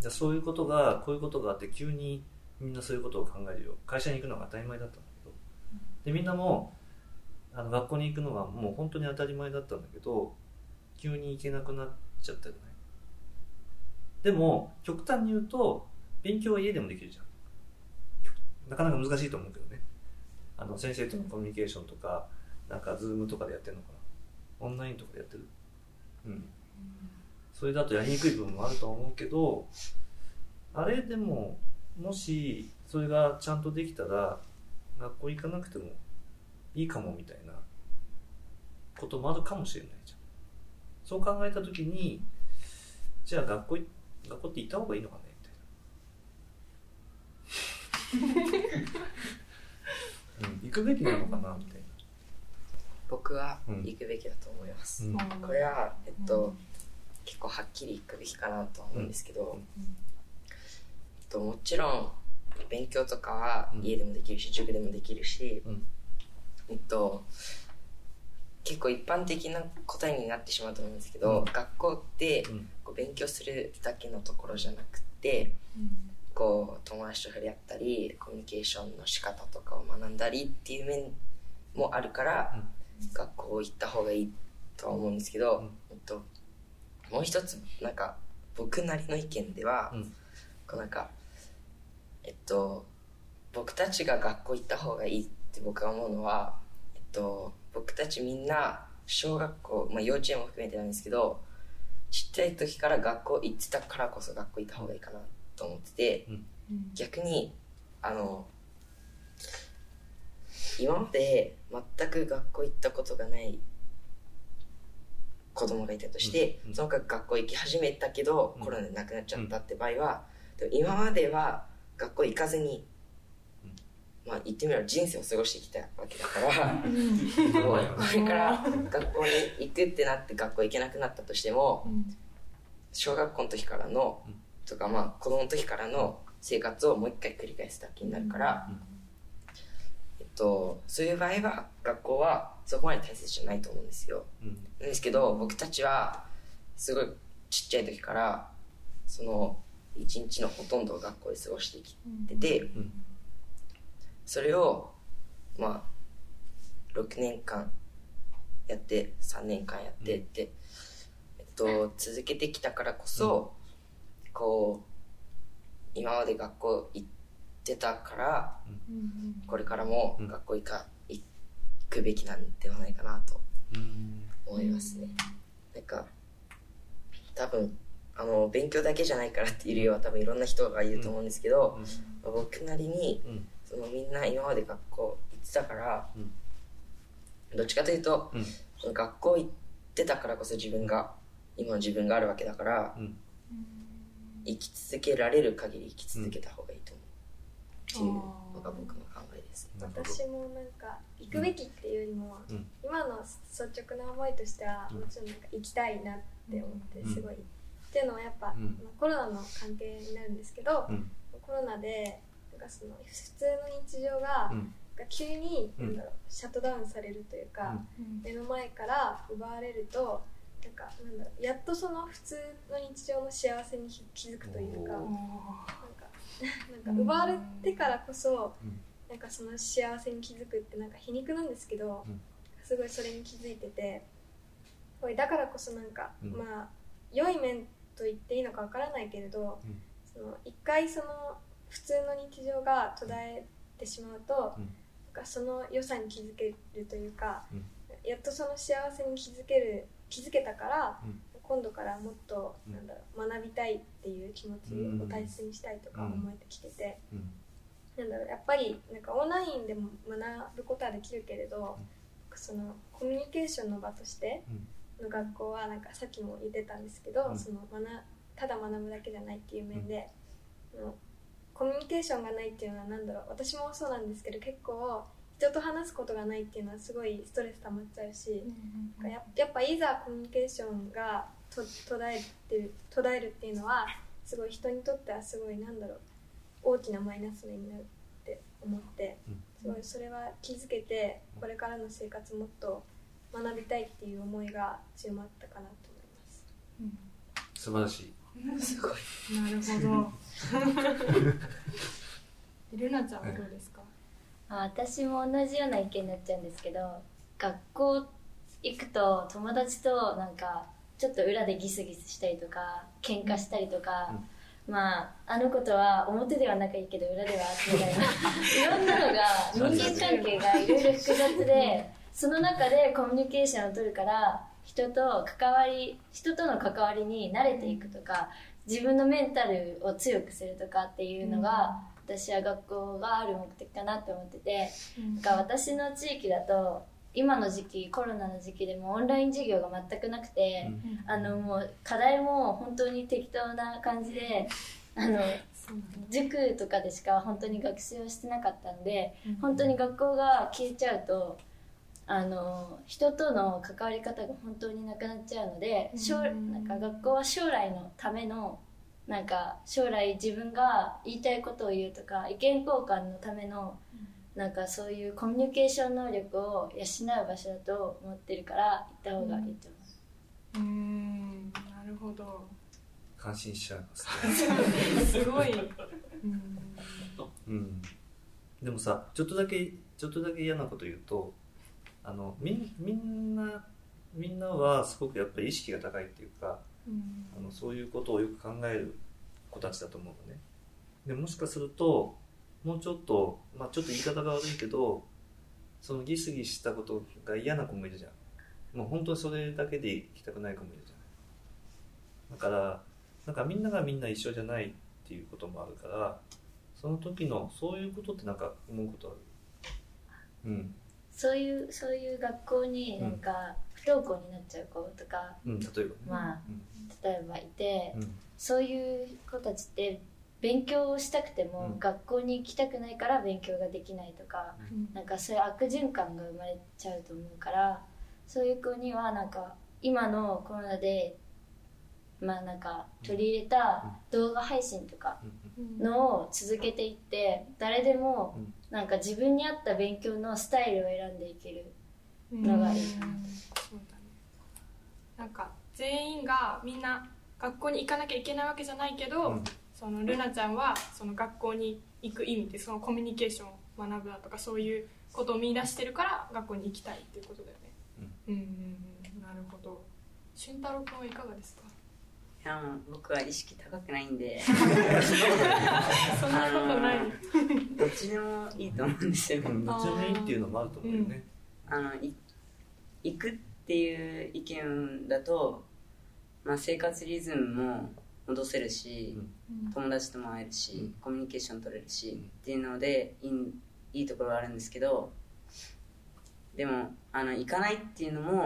じゃそういうことがこういうことがあって急にみんなそういうことを考えるよ。会社に行くのが当たり前だったんだけど。でみんなもあの学校に行くのがもう本当に当たり前だったんだけど急に行けなくなっちゃったよねでも極端に言うと勉強は家でもできるじゃん。なかなか難しいと思うけどね。あの先生とのコミュニケーションとかなんかズームとかでやってるのかな？オンラインとかでやってる？うん。それだとやりにくい部分もあると思うけどあれでももしそれがちゃんとできたら学校行かなくてもいいかもみたいな。こともあるかもしれないじゃん。そう考えた時にじゃあ学校学校って行った方がいいのかね？みたいな、うん、行くべきなのかな？みたいな。僕は行くべきだと思います、うん、これはえっと、うん、結構はっきり行くべきかなと思うんですけど、えっと、もちろん勉強とかは家でもできるし、塾でもできるし、えっと結構一般的な答えになってしまうと思うんですけど、うん、学校ってこう勉強するだけのところじゃなくて、うん、こう友達と触れ合ったりコミュニケーションの仕方とかを学んだりっていう面もあるから、うん、学校行った方がいいとは思うんですけど、えっと、もう一つなんか僕なりの意見では、こうなんかえっと僕たちが学校行った方がいいって僕は思うのはえっと僕たちみんな小学校、まあ、幼稚園も含めてなんですけどちっちゃい時から学校行ってたからこそ学校行った方がいいかなと思ってて、うん、逆にあの今まで全く学校行ったことがない子供がいたとして、うん。うん、その学校行き始めたけど、コロナで亡くなっちゃったって場合は、今までは学校行かずにまあ言ってみれば人生を過ごしてきたわけだから。[LAUGHS] これから学校に行くってなって学校行けなくなったとしても、小学校の時からの、とかまあ子供の時からの生活をもう一回繰り返すだけになるから、えっと、そういう場合は学校はそこまで大切じゃないと思うんですよ、うん、なんですけど僕たちはすごいちっちゃい時からその一日のほとんどを学校で過ごしてきてて、うんそれをまあ6年間やって3年間やってって、えっと、続けてきたからこそ、こう今まで学校行ってたから、これからも学校行か行くべきなんではないかなと思いますね。なんか多分あの勉強だけじゃないからっていう理由は多分いろんな人がいると思うんですけど、僕なりに、そのみんな今まで学校行ってたから、うん、どっちかというと、うん、その学校行ってたからこそ自分が今の自分があるわけだから、うん、生き続けられる限り生き続けた方がいいと思う、っていうのが僕の考えです、私もなんか行くべきっていうよりも、今の率直な思いとしては、もちろんなんか行きたいなって思ってすごい、っていうのはやっぱ、コロナの関係になるんですけど、コロナでかその普通の日常が、うん、急に、なんだろうシャットダウンされるというか、目の前から奪われるとなんかなんだろうやっとその普通の日常の幸せに気づくというかなんかなんか奪われてからこそ、なんかその幸せに気づくってなんか皮肉なんですけど、すごいそれに気づいててだからこそなんか、まあ良い面と言っていいのかわからないけれど、その一回その普通の日常が途絶えてしまうと、うん、なんかその良さに気づけるというか、うん、やっとその幸せに気づける気づけたから、うん、今度からもっと、なんだろう学びたいっていう気持ちを大切にしたいとか思えてきてて、なんだろうやっぱりなんかオンラインでも学ぶことはできるけれど、そのコミュニケーションの場としての学校はなんかさっきも言ってたんですけど、その学ただ学ぶだけじゃないっていう面で、コミュニケーションがないっていうのは何だろう。私もそうなんですけど結構人と話すことがないっていうのはすごいストレス溜まっちゃうし、うん、ややっぱいざコミュニケーションがと途絶えてる途絶えるっていうのはすごい人にとってはすごいなんだろう。大きなマイナス面になるって思ってうん。すごいそれは気づけてこれからの生活もっと学びたいっていう思いが強まったかなと思います。素晴らしい。[LAUGHS] すごい。なるほどルナちゃんはどうですか、あ私も同じような意見になっちゃうんですけど学校行くと友達となんかちょっと裏でギスギスしたりとか喧嘩したりとか、まああの子とは表では仲いいけど裏ではみたいな。[LAUGHS] いろんなのが人間関係がいろいろ複雑でその中でコミュニケーションを取るから人と関わり人との関わりに慣れていくとか自分のメンタルを強くするとかっていうのが、私は学校がある目的かなって思ってて。なんか私の地域だと今の時期コロナの時期でもオンライン授業が全くなくて、あのもう課題も本当に適当な感じであの塾とかでしか本当に学習をしてなかったのでうん。本当に学校が消えちゃうとあの人との関わり方が本当になくなっちゃうので将うん。なんか学校は将来のためのなんか将来自分が言いたいことを言うとか意見交換のためのなんかそういうコミュニケーション能力を養う場所だと思ってるから行った方がいいと思う。うーん。なるほど。感心しちゃいますね。[LAUGHS] すごい。うん。うん、でもさちょっとだけちょっとだけ嫌なこと言うとあのみんみんなみんなはすごくやっぱり意識が高いっていうかうん。あのそういうことをよく考える子たちだと思うのね。でもしかするともうちょっと、まあ、ちょっと言い方が悪いけどそのギスギスしたことが嫌な子もいるじゃん。もう本当にそれだけで行きたくない子もいるじゃないだからなんかみんながみんな一緒じゃないっていうこともあるからその時のそういうことってなんか思うことある？うんそういうそういう学校になんか不登校になっちゃう子とか、うん例えばね。まあうん。例えばいて、うん。そういう子たちって勉強をしたくても、うん。学校に行きたくないから勉強ができないとか、うん。なんかそういう悪循環が生まれちゃうと思うからそういう子にはなんか今のコロナでまあなんか取り入れた動画配信とかうん。のを続けていって誰でもうんなんか自分に合った勉強のスタイルを選んでいけるうん。のがいい。そうだね。なんか全員がみんな学校に行かなきゃいけないわけじゃないけど、うん。そのルナちゃんはその学校に行く意味ってそのコミュニケーションを学ぶだとかそういうことを見出してるから学校に行きたいっていうことだよね。うん。うんうんなるほど。俊太郎君はいかがですか？いや僕は意識高くないんで。そんなことない、どっちでもいいと思うんですよ、うんどっちでもいいっていうのもあると思うよね、あのい行くっていう意見だと、まあ、生活リズムも戻せるし、友達とも会えるし、うん。コミュニケーション取れるし、うんっていうのでいいいいところはあるんですけどでもあの行かないっていうのも、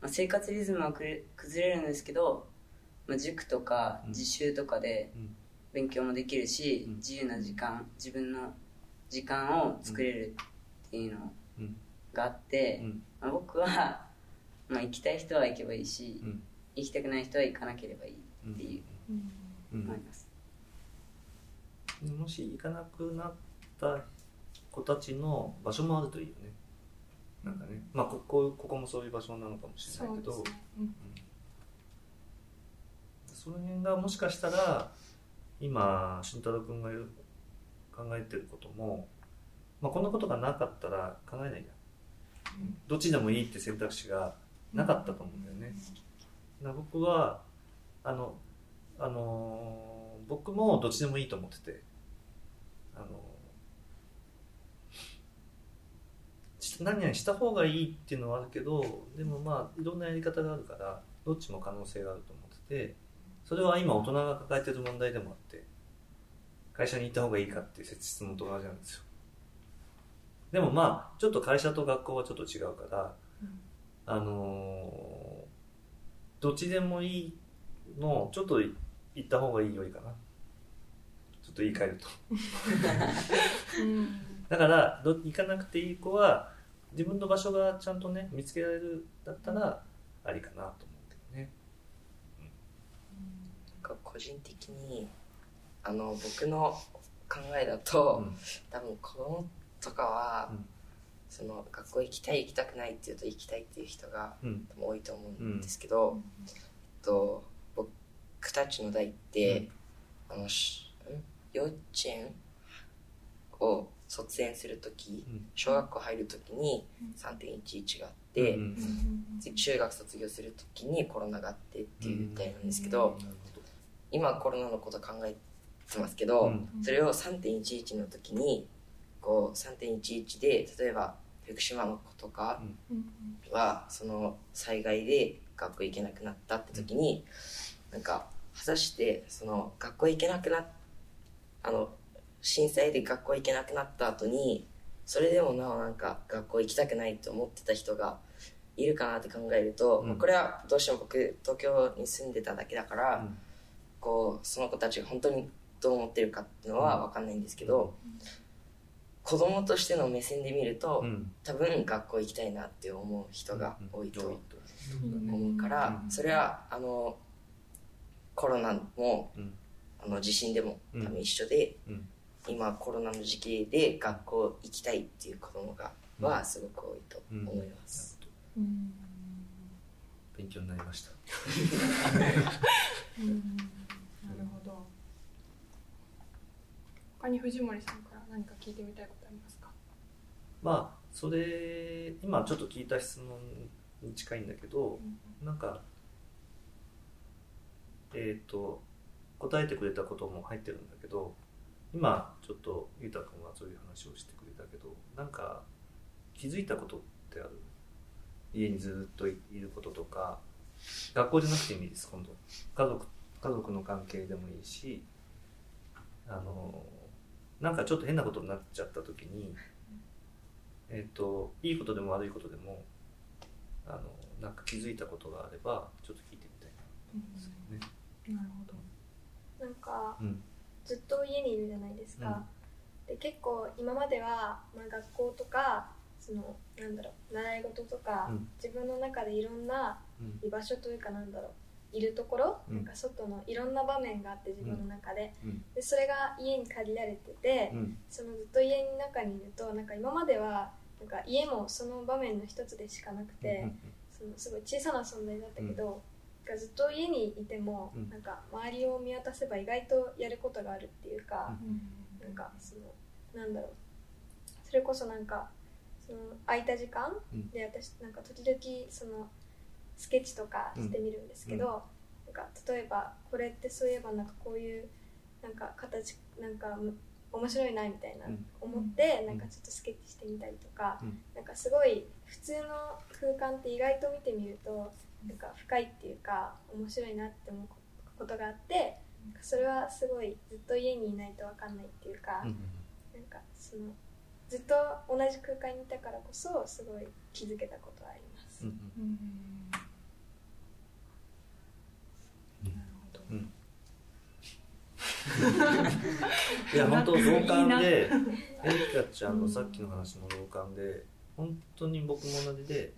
まあ、生活リズムはくれ崩れるんですけど、まあ、塾とかうん。自習とかでうん。勉強もできるし、うん。自由な時間自分の時間を作れるっていうのうん。があって、うん。まあ、僕は、まあ、行きたい人は行けばいいし、うん。行きたくない人は行かなければいいっていううん。思います、もし行かなくなった子たちの場所もあるといいよね。なんかね。まあここここもそういう場所なのかもしれないけど。そうですね、うんその辺がもしかしたら今俊太郎君が考えてることも、まあ、こんなことがなかったら考えないじゃん、どっちでもいいって選択肢がなかったと思うんだよね、だから僕はあのあの僕もどっちでもいいと思っててあの何々した方がいいっていうのはあるけどでもまあいろんなやり方があるからどっちも可能性があると思っててそれは今大人が抱えてる問題でもあって会社に行った方がいいかっていう質問と同じなんですよ。でもまあちょっと会社と学校はちょっと違うから、あのーどっちでもいいのちょっと行った方がいいよりかな。ちょっと言い換えると。うん。だからど行かなくていい子は自分の場所がちゃんとね見つけられるだったらありかなと思うけどねなんか個人的にあの僕の考えだと、うん。多分子供とかは、うん。その学校行きたい行きたくないっていうと行きたいっていう人がうん。多いと思うんですけど、えっと、僕たちの代って、あのしん？幼稚園を卒園する時うん。小学校入る時に3.11があって、うん次中学卒業する時にコロナがあってっていう代なんですけど、今コロナのこと考えてますけど、うん。それを3.11の時にこう3.11で例えば福島の子とかはその災害で学校行けなくなったって時になんか果たしてその学校行けなくなっあの震災で学校行けなくなった後にそれでもなおなんか学校行きたくないと思ってた人がいるかなって考えると、うん。まあこれはどうしても僕東京に住んでただけだから、うんこうその子たちが本当にどう思ってるかっていうのは分かんないんですけど、子供としての目線で見ると、うん。多分学校行きたいなって思う人が多いとうん思うから、うん。それはあのコロナもうん。あの地震でもうん。多分一緒で、うん。今コロナの時期で学校行きたいっていう子供が、うん。はすごく多いと思います、勉強になりました。なるほど。他に藤森さんから何か聞いてみたいことありますか？まあそれ今ちょっと聞いた質問に近いんだけどなんかえっ、と答えてくれたことも入ってるんだけど今ちょっとゆうたくんはそういう話をしてくれたけどなんか気づいたことってある？家にずっといることとか学校じゃなくてもいいです今度。家族家族の関係でもいいしあのなんかちょっと変なことになっちゃった時にえっ、といいことでも悪いことでもあのなんか気づいたことがあればちょっと聞いてみたいな。ですよね。なるほど。なんかうん。ずっと家にいるじゃないですか、で結構今までは、まあ、学校とかそのなんだろう習い事とか、うん。自分の中でいろんなうん。居場所というかなんだろういるところ、うん。なんか外のいろんな場面があって自分の中で,、うん。でそれが家に借りられてて、うん。そのずっと家の中にいるとなんか今まではなんか家もその場面の一つでしかなくて、そのすごい小さな存在だったけど、なんかずっと家にいても、うん。なんか周りを見渡せば意外とやることがあるっていうか、なんかそのなんだろう。それこそなんかその空いた時間うん。で私なんか時々そのスケッチとかしてみるんですけど、うん。なんか例えばこれってそういえばなんかこういうなんか形なんかむ面白いなみたいなうん。思って、ん。なんかちょっとスケッチしてみたりとか、うん。なんかすごい普通の空間って意外と見てみるとなんか深いっていうか面白いなって思うことがあってなんかそれはすごいずっと家にいないと分かんないっていうか、うん。なんかそのずっと同じ空間にいたからこそすごい気づけたことはあります。うんうん。いや [LAUGHS] 本当同感でエリカちゃんのさっきの話も同感で本当に僕も同じで、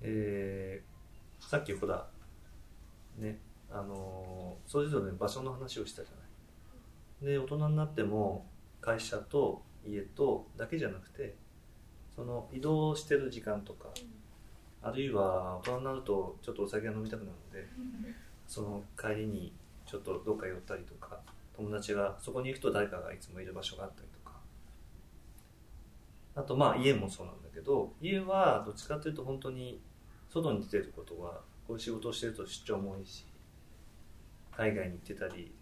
えーさっきほらねあのーそれぞれ場所の話をしたじゃない。で大人になっても会社と家とだけじゃなくてその移動してる時間とかあるいは大人になるとちょっとお酒が飲みたくなるのでその帰りにちょっとどっか寄ったりとか友達がそこに行くと誰かがいつもいる場所があったりとか。あとまあ家もそうなんだけど家はどっちかというと本当に外に出てることがこういう仕事をしてると出張も多いし海外に行ってたり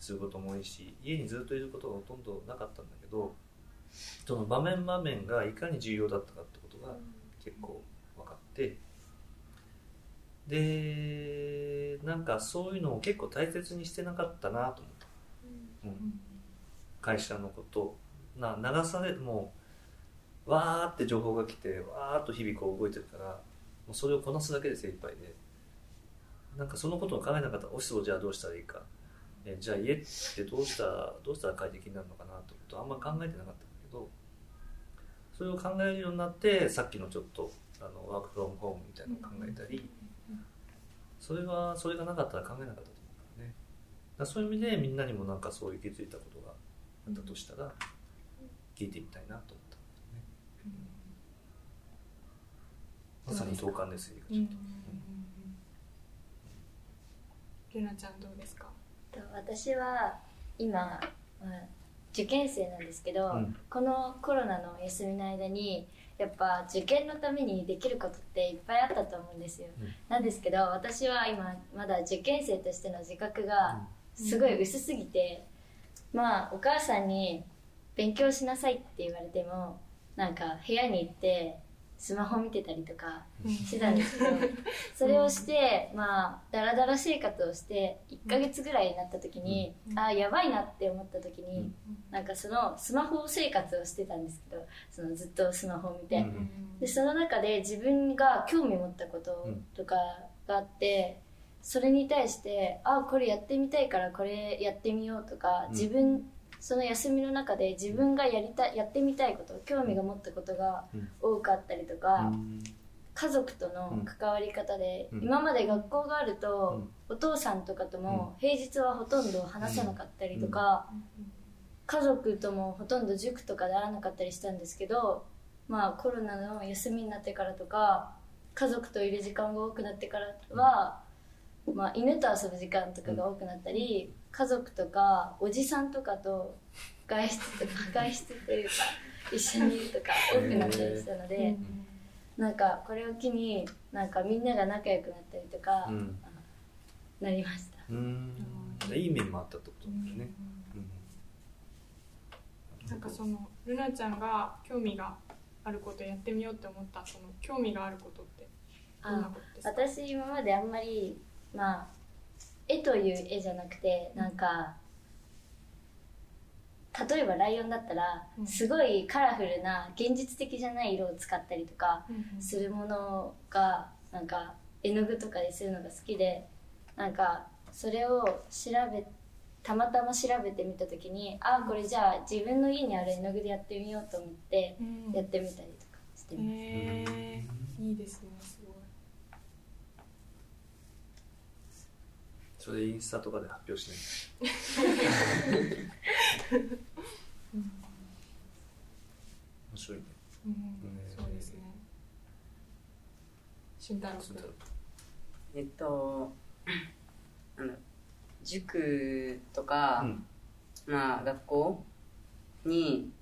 することも多いし家にずっといることがほとんどなかったんだけどその場面場面がいかに重要だったかってことが結構分かってでなんかそういうのを結構大切にしてなかったなと思った、うん、会社のこと。な流されもうわーって情報が来てわーっと日々こう動いてるからもうそれをこなすだけで精一杯で。なんかそのことを考えなかったオフィスをじゃあどうしたらいいか。えじゃあ家ってどうしたらどうしたら快適になるのかなってことあんま考えてなかったんだけどそれを考えるようになってさっきのちょっとあのワークフロムホームみたいなのを考えたり、それはそれがなかったら考えなかったと思うからね。だそういう意味でみんなにもなんかそういう気づいたことがあったとしたら聞いてみたいなと思ったんですよね、まさに同感ですよ、うんゆなちゃんどうですか？と私は今、まあ、受験生なんですけど、うん。このコロナの休みの間にやっぱ受験のためにできることっていっぱいあったと思うんですよ、うん。なんですけど私は今まだ受験生としての自覚がすごい薄すぎて、まあお母さんに勉強しなさいって言われてもなんか部屋に行ってスマホ見てたりとかしてたんですけど [LAUGHS] それをしてまあダラダラ生活をして1ヶ月ぐらいになった時に、うん。ああやばいなって思った時に、なんかそのスマホ生活をしてたんですけどそのずっとスマホを見て、うん。でその中で自分が興味持ったこととかがあって、それに対してあこれやってみたいからこれやってみようとか、うん。自分その休みの中で自分がやりたやってみたいこと興味が持ったことがうん。多かったりとか、うん。家族との関わり方で、うん。今まで学校があると、うん。お父さんとかとも平日はほとんど話さなかったりとか、家族ともほとんど塾とかで会わなかったりしたんですけどまあコロナの休みになってからとか家族といる時間が多くなってからは、まあ、犬と遊ぶ時間とかが多くなったり、家族とかおじさんとかと外出とか [LAUGHS] 外出というか一緒にいるとか多くなったりしたので、なんかこれを機になんかみんなが仲良くなったりとか、うん。なりました。うん。いい面もあったってことなんだよね、うん。なんかそのルナちゃんが興味があることやってみようって思ったその興味があることってどん。なことですか私今まであんまりまあ絵という絵じゃなくてなんか例えばライオンだったらうん。すごいカラフルな現実的じゃない色を使ったりとかするものがなんか絵の具とかでするのが好きでなんかそれを調べたまたま調べてみた時にあこれじゃあ自分の家にある絵の具でやってみようと思ってうん。やってみたりとかしてます。いいですねすごいそれでインスタとかで発表しない。面白いね。うんそうですね。俊太郎君えっとなんだろう塾とか、うん。まあ学校に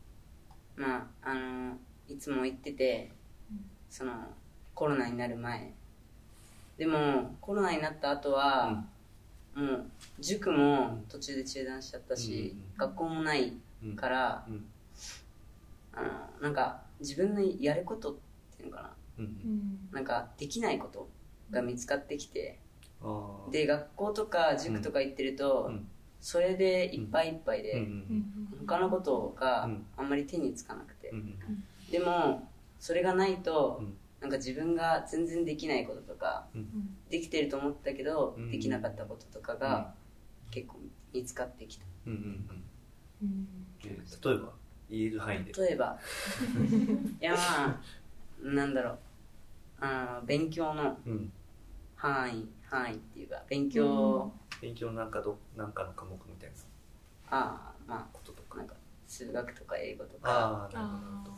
まああのいつも行ってて、そのコロナになる前。でもコロナになった後は、もう塾も途中で中断しちゃったし、うん学校もないうんから、うん。あのなんか自分のやることっていうのかな。うん。うん。なんかできないことが見つかってきて、で学校とか塾とか行ってると、うん。それでいっぱいいっぱいで、うん。うん。他のことがうん。あんまり手につかなくて、うん。でもそれがないと、うん。なんか自分が全然できないこととかうんできてると思ったけど、うん。できなかったこととかが結構見つかってきた。うんうんうん。例えば？言える範囲で。例えば。[LAUGHS] いやまあなんだろう。あの勉強のうん。範囲範囲っていうか勉強、勉強なんかどなんかの科目みたいな。ああまあこととか。なんか数学とか英語とかああなるほど。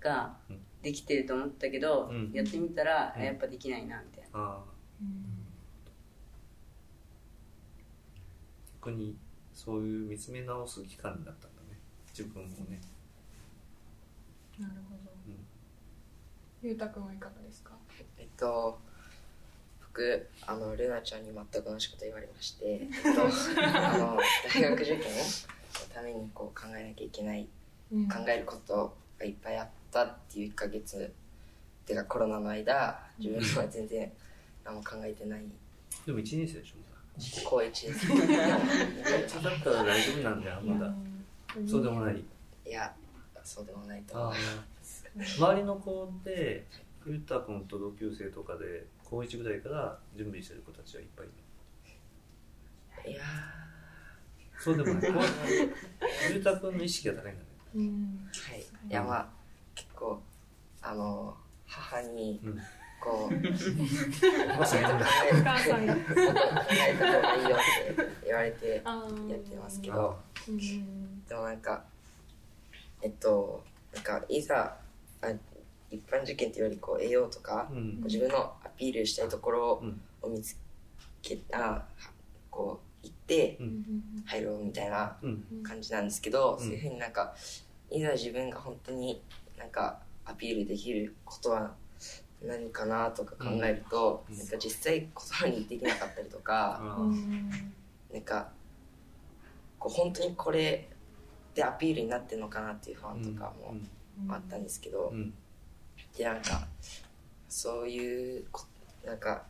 がうん。できてると思ったけど、うん。やってみたら、うん。やっぱできないなみああ逆にそういう見つめ直す期間になったんだね。自分をね。なるほど。うん。ゆうたくんはいかがですか？えっと僕あのルナちゃんに全く同じこと言われまして、[LAUGHS] えっと、あの大学受験のためにこう考えなきゃいけないうん。考えることがいっぱいあったっていう1ヶ月てかコロナの間自分は全然何も考えてない。でも1年生でしょま高一ですだ1だったら大丈夫なんだよまだ。うん。そうでもない。いやそうでもないと思あうあ周りの子でゆうたくんと同級生とかで高1ぐらいから準備してる子たちはいっぱいいるいやそうでもない。ゆうたくんの意識が高いんだね。うん。ーはい。いやまあ結構あの母にうんここうまさになんだお母さんが。もっと考えた方が。いいよって言われてやってますけどでもなんかえっとなんかいざあ一般受験っていうよりこう栄養とか、うん自分のアピールしたいところを見つけたこう行って入ろうみたいな感じなんですけど、んそういうふうになんかいざ自分が。本当になんかアピールできることは何かなとか考えると、うん。なんか実際言葉にできなかったりとか、うん。なんかこう本当にこれでアピールになってるのかなっていう不安とかもあったんですけど、うん。でなんかそういうこなんか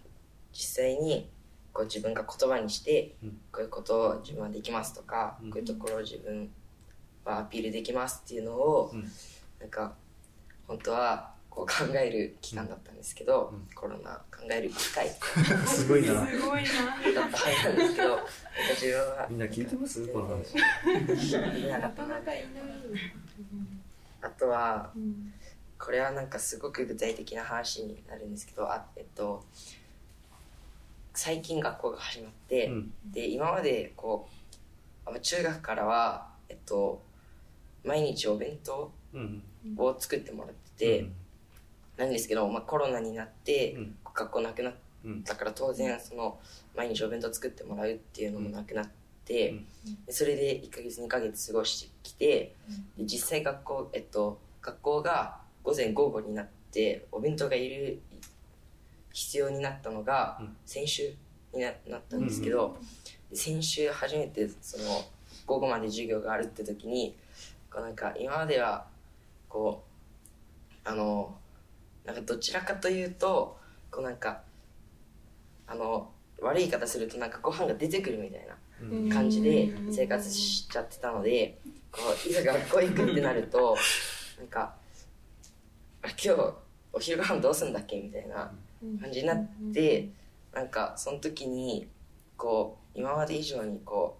実際にこう自分が言葉にして、うん。こういうことを自分はできますとか、うん。こういうところを自分はアピールできますっていうのを、うん。なんか本当はこう考える期間だったんですけど、うん。コロナ考える機会。[LAUGHS] すごいな。すごいなだったはずなんですけどなんか自分は。みんな聞いてます？この話。なかなかいない。あとはうんこれはなんかすごく具体的な話になるんですけどあえっと最近学校が始まって、うん。で今までこう中学からはえっと毎日お弁当うん。を作ってもらってて、なんですけど、まあ、コロナになって、うん。学校なくなっうんたから当然その毎日お弁当作ってもらうっていうのもなくなって、うん。でそれで1ヶ月2ヶ月過ごしてきてで実際学校えっと学校が午前午後になってお弁当がいる必要になったのがうん。先週にななったんですけど、で先週初めてその午後まで授業があるって時にこうなんか今まではこうあのなんかどちらかというとこうなんかあの悪い言い方するとなんかご飯が出てくるみたいなうん。感じで生活しちゃってたのでこういざ学校行くってなるとなんかあ今日お昼ご飯どうすんだっけみたいな感じになってなんかその時にこう今まで以上にこ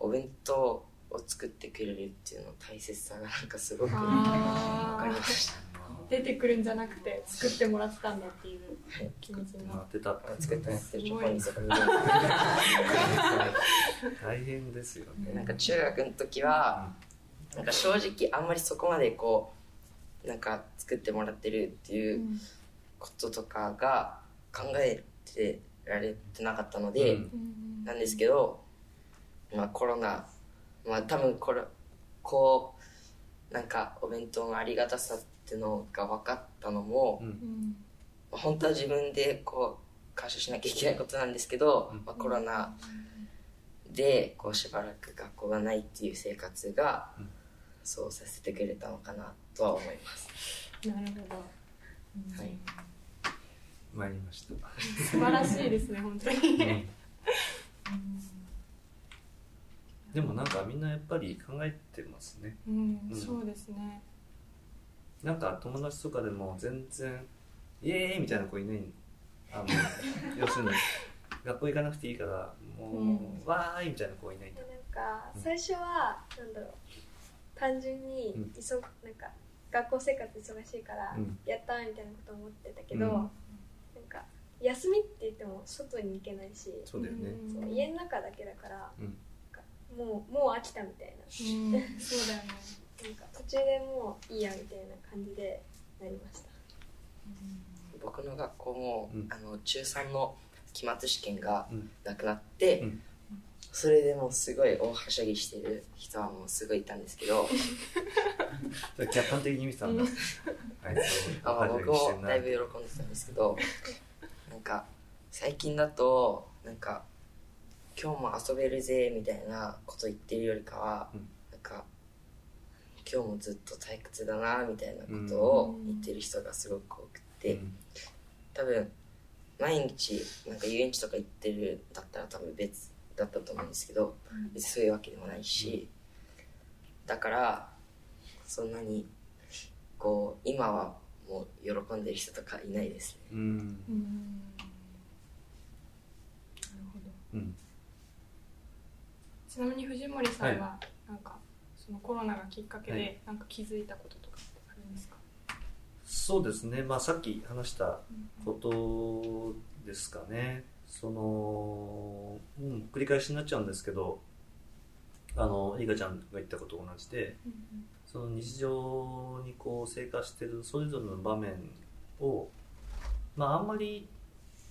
うお弁当を作ってくれるっていうのの大切さがなんかすごく分かりました出てくるんじゃなくて作ってもらってたんだっていう気持ちになって。た作ってもらってるすごい。大変ですよね。[LAUGHS] なんか中学の時はなんか正直あんまりそこまでこうなんか作ってもらってるっていううん。こととかが考えてられてなかったので、うん。なんですけど、まあ、コロナまあ多分これこうなんかお弁当のありがたさってのが分かったのも、うん。本当は自分でこう感謝しなきゃいけないことなんですけど、うん。まあ、コロナでこうしばらく学校がないっていう生活が、うん。そうさせてくれたのかなとは思います。なるほど。うんはい。参りました。素晴らしいですね本当に。うん。でもなんかみんなやっぱり考えてますね。うんうん。そうですねなんか友達とかでも全然イエーイみたいな子いない。あの [LAUGHS] 要するに学校行かなくていいからもう、うん。わーいみたいな子いないなんか最初はなんだろう単純にうん。急ぐなんか学校生活忙しいからうん。やったみたいなこと思ってたけど、うん。なんか休みって言っても外に行けないし、そうだよね、家の中だけだから、うん。もうもう飽きたみたいな。うん。そうだよね途中でもういいやみたいな感じでなりました。僕の学校も、うん。あの中3の期末試験がうん。なくなって、うん。それでもうすごい大はしゃぎしてる人はもうすごいいたんですけど。客観的に見てたんだ、あ僕もだいぶ喜んでたんですけどなんか最近だとなんか今日も遊べるぜみたいなこと言ってるよりかは、うん。なんか今日もずっと退屈だなみたいなことを言ってる人がすごく多くて、うん。多分毎日なんか遊園地とか行ってるだったら多分別だったと思うんですけど、別にそういうわけでもないし、だからそんなにこう今はもう喜んでる人とかいないですね。うん。うん。なるちなみに藤森さんはなんかそのコロナがきっかけはい。でなんか気づいたこととかってあるんですか？そうですね、まあ、さっき話したことですかね、その、うん、繰り返しになっちゃうんですけど、あの、リカちゃんが言ったことと同じで、その日常にこう生活してるそれぞれの場面を、まあ、あんまり、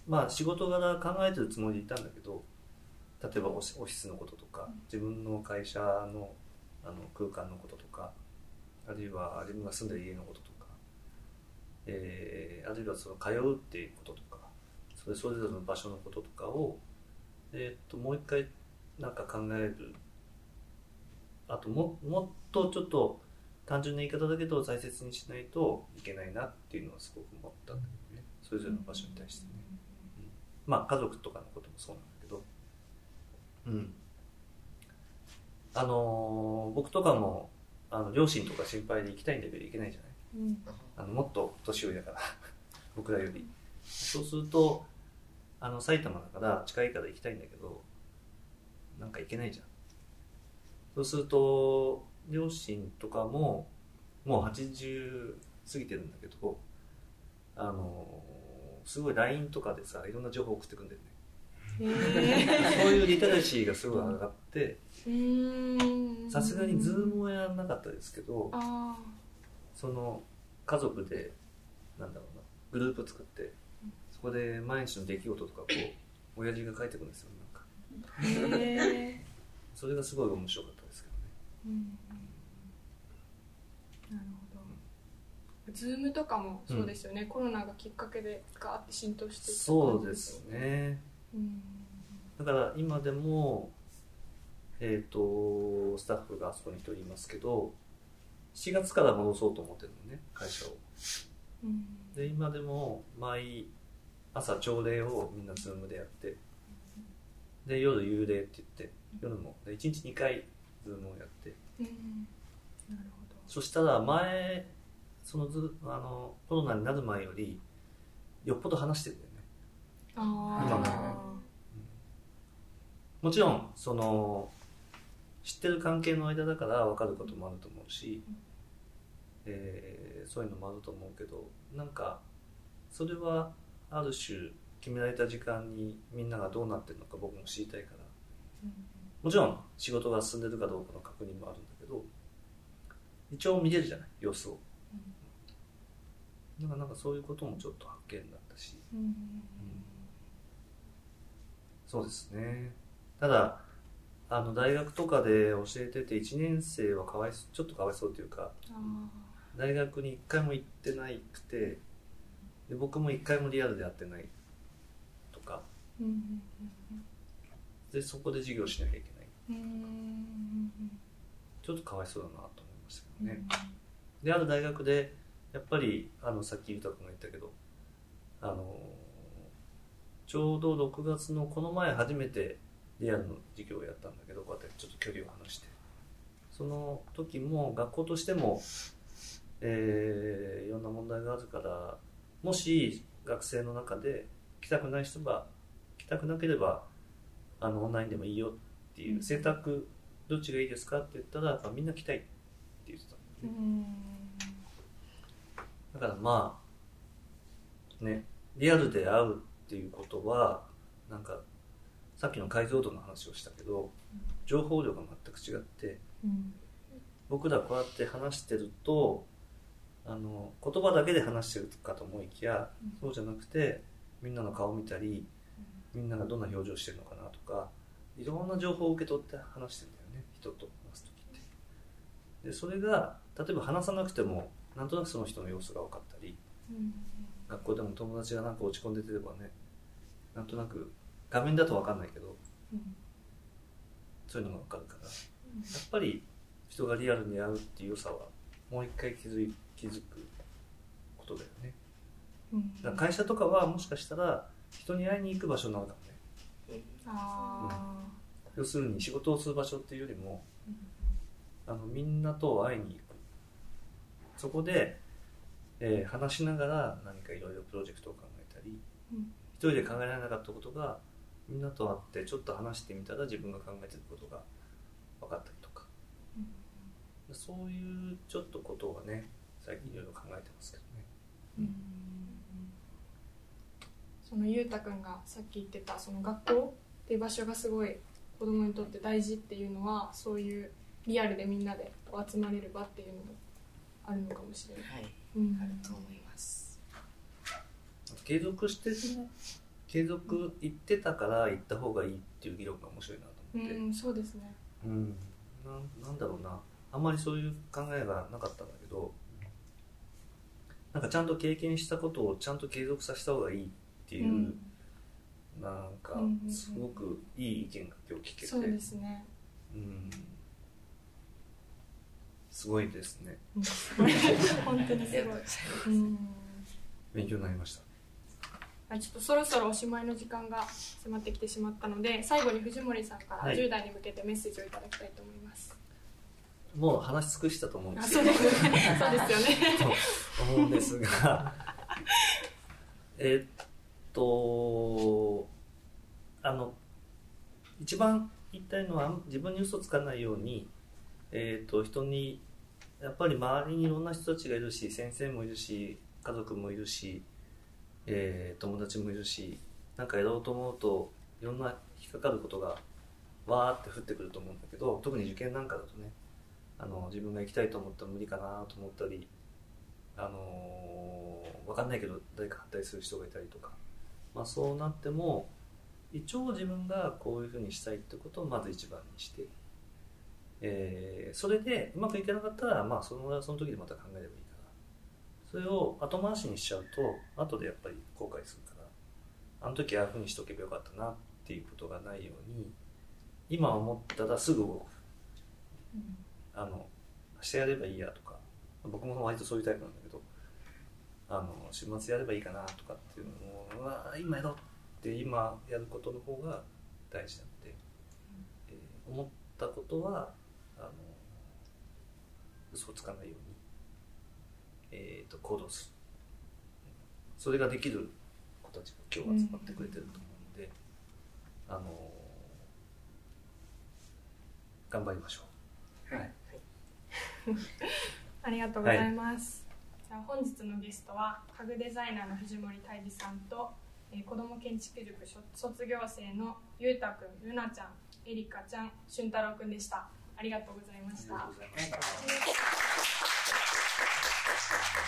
まあ、仕事柄考えてるつもりでいたんだけど、例えばオフィスのこととか、自分の会社のあの空間のこととか、あるいは自分が住んでる家のこととか、えー、あるいはその通うっていうこととかそれそれぞれの場所のこととかを、えー、ともう一回なんか考える。あとももっとちょっと単純な言い方だけど大切にしないといけないなっていうのはすごく思ったね。それぞれの場所に対してね、うん、まあ家族とかのこともそうなんだけど。うんあのー、僕とかもあの両親とか心配で行きたいんだけど行けないじゃない、うん、あのもっと年寄りだから [LAUGHS] 僕らより。そうするとあの埼玉だから近いから行きたいんだけどなんか行けないじゃん。そうすると両親とかももう80過ぎてるんだけどあのすごい LINE とかでさいろんな情報送ってくんだよねそういうリテラシーがすごい上がってさすがにズームはやらなかったですけどその家族でなんだろうなグループ作ってそこで毎日の出来事とかこう親父が書いてくるんですよなんか。それがすごい面白かったですけどね、なるほど。ズームとかもそうですよね、うん、コロナがきっかけでガーって浸透してそうですねだから今でも、えーと、スタッフがあそこに一人いますけど7月から戻そうと思ってるのね会社を、うん、で今でも毎朝朝礼をみんなズームでやってで夜夕礼って言って夜も1日2回ズームをやって、うん、なるほど。そしたら前そのずあのコロナになる前よりよっぽど話してるね今も、もちろんその知ってる関係の間だから分かることもあると思うし、えー、そういうのもあると思うけどなんかそれはある種決められた時間にみんながどうなってるのか僕も知りたいから、もちろん仕事が進んでるかどうかの確認もあるんだけど一応見れるじゃない様子を、だからなんかそういうこともちょっと発見だったし、うんそうですね。ただあの大学とかで教えてて1年生はかわいちょっとかわいそうというか大学に1回も行ってないくてで僕も1回もリアルで会ってないとか、でそこで授業しなきゃいけない、ちょっとかわいそうだなと思いましたけどね、である大学でやっぱりあのさっき裕太君が言ったけどあのちょうど6月のこの前初めてリアルの授業をやったんだけどこうやってちょっと距離を離して。その時も学校としても、えー、いろんな問題があるからもし学生の中で来たくない人が来たくなければあのオンラインでもいいよっていう選択どっちがいいですか？って言ったらみんな来たいって言ってたんだよねだからまあねリアルで会うっていうことはなんかさっきの解像度の話をしたけど情報量が全く違って、うん、僕らこうやって話してるとあの言葉だけで話してるかと思いきや、うん、そうじゃなくてみんなの顔を見たり、みんながどんな表情してるのかなとかいろんな情報を受け取って話してるんだよね人と話す時って。でそれが例えば話さなくてもなんとなくその人の様子が分かったり、うん、学校でも友達がなんか落ち込んでてればねなんとなく画面だと分かんないけど、うん、そういうのが分かるから、うん、やっぱり人がリアルに会うっていう良さはもう一回気づい気づくことだよね、うん、だから会社とかはもしかしたら人に会いに行く場所なのかもね、うん、要するに仕事をする場所っていうよりも、あのみんなと会いに行く。そこで、えー、話しながら何かいろいろプロジェクトを考えたり、一人で考えられなかったことがみんなと会ってちょっと話してみたら自分が考えてることが分かったりとか、うん、そういうちょっとことはね最近いろいろ考えてますけどね。そのゆうたくんがさっき言ってたその学校っていう場所がすごい子供にとって大事っていうのはそういうリアルでみんなで集まれる場っていうのもあるのかもしれない、はい。うん、あると思います継続して継続行ってたから行った方がいいっていう議論が面白いなと思って、うん、そうですね。うん。ななんだろうな。あんまりそういう考えがなかったんだけどなんかちゃんと経験したことをちゃんと継続させた方がいいっていう、うん、なんかすごくいい意見が今日聞けて、そうですね。うん。すごいですね、[LAUGHS] 本当にすごい、うん、勉強になりましたちょっとそろそろおしまいの時間が迫ってきてしまったので最後に藤森さんから10代に向けてメッセージをいただきたいと思います、はい、もう話し尽くしたと思うんですそうですよね。と思うんですがえっとあの一番言いたいのは自分に嘘つかないように、えっと人にやっぱり周りにいろんな人たちがいるし先生もいるし家族もいるしえー、友達もいるしなんかやろうと思うといろんな引っかかることがわーって降ってくると思うんだけど特に受験なんかだとねあの自分が行きたいと思ったら無理かなと思ったりあのー、分かんないけど誰か反対する人がいたりとか、まあ、そうなっても一応自分がこういうふうにしたいってことをまず一番にして、えー、それでうまくいかなかったら、まあ、そのその時でまた考えればいい。それを後回しにしちゃうと後でやっぱり後悔するからあの時ああいうふうにしとけばよかったなっていうことがないように今思ったらすぐ動く、うん、あの明日やればいいやとか僕も割とそういうタイプなんだけどあの週末やればいいかなとかっていうのをうわ今やろうって今やることの方が大事なので、えー、思ったことはあの嘘をつかないようにえーと、行動するそれができる子たちが今日集まってくれてると思うので、あの頑張りましょう。はい、ありがとうございます。はい、じゃ本日のゲストは家具デザイナーの藤森泰治さんと、えー、子ども建築塾卒業生のゆうたくん、ゆなちゃん、えりかちゃん、しゅんたろうくんでした。ありがとうございました。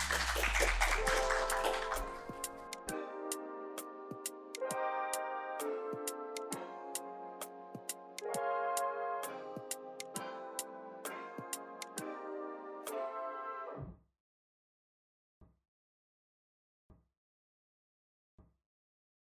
Thank you.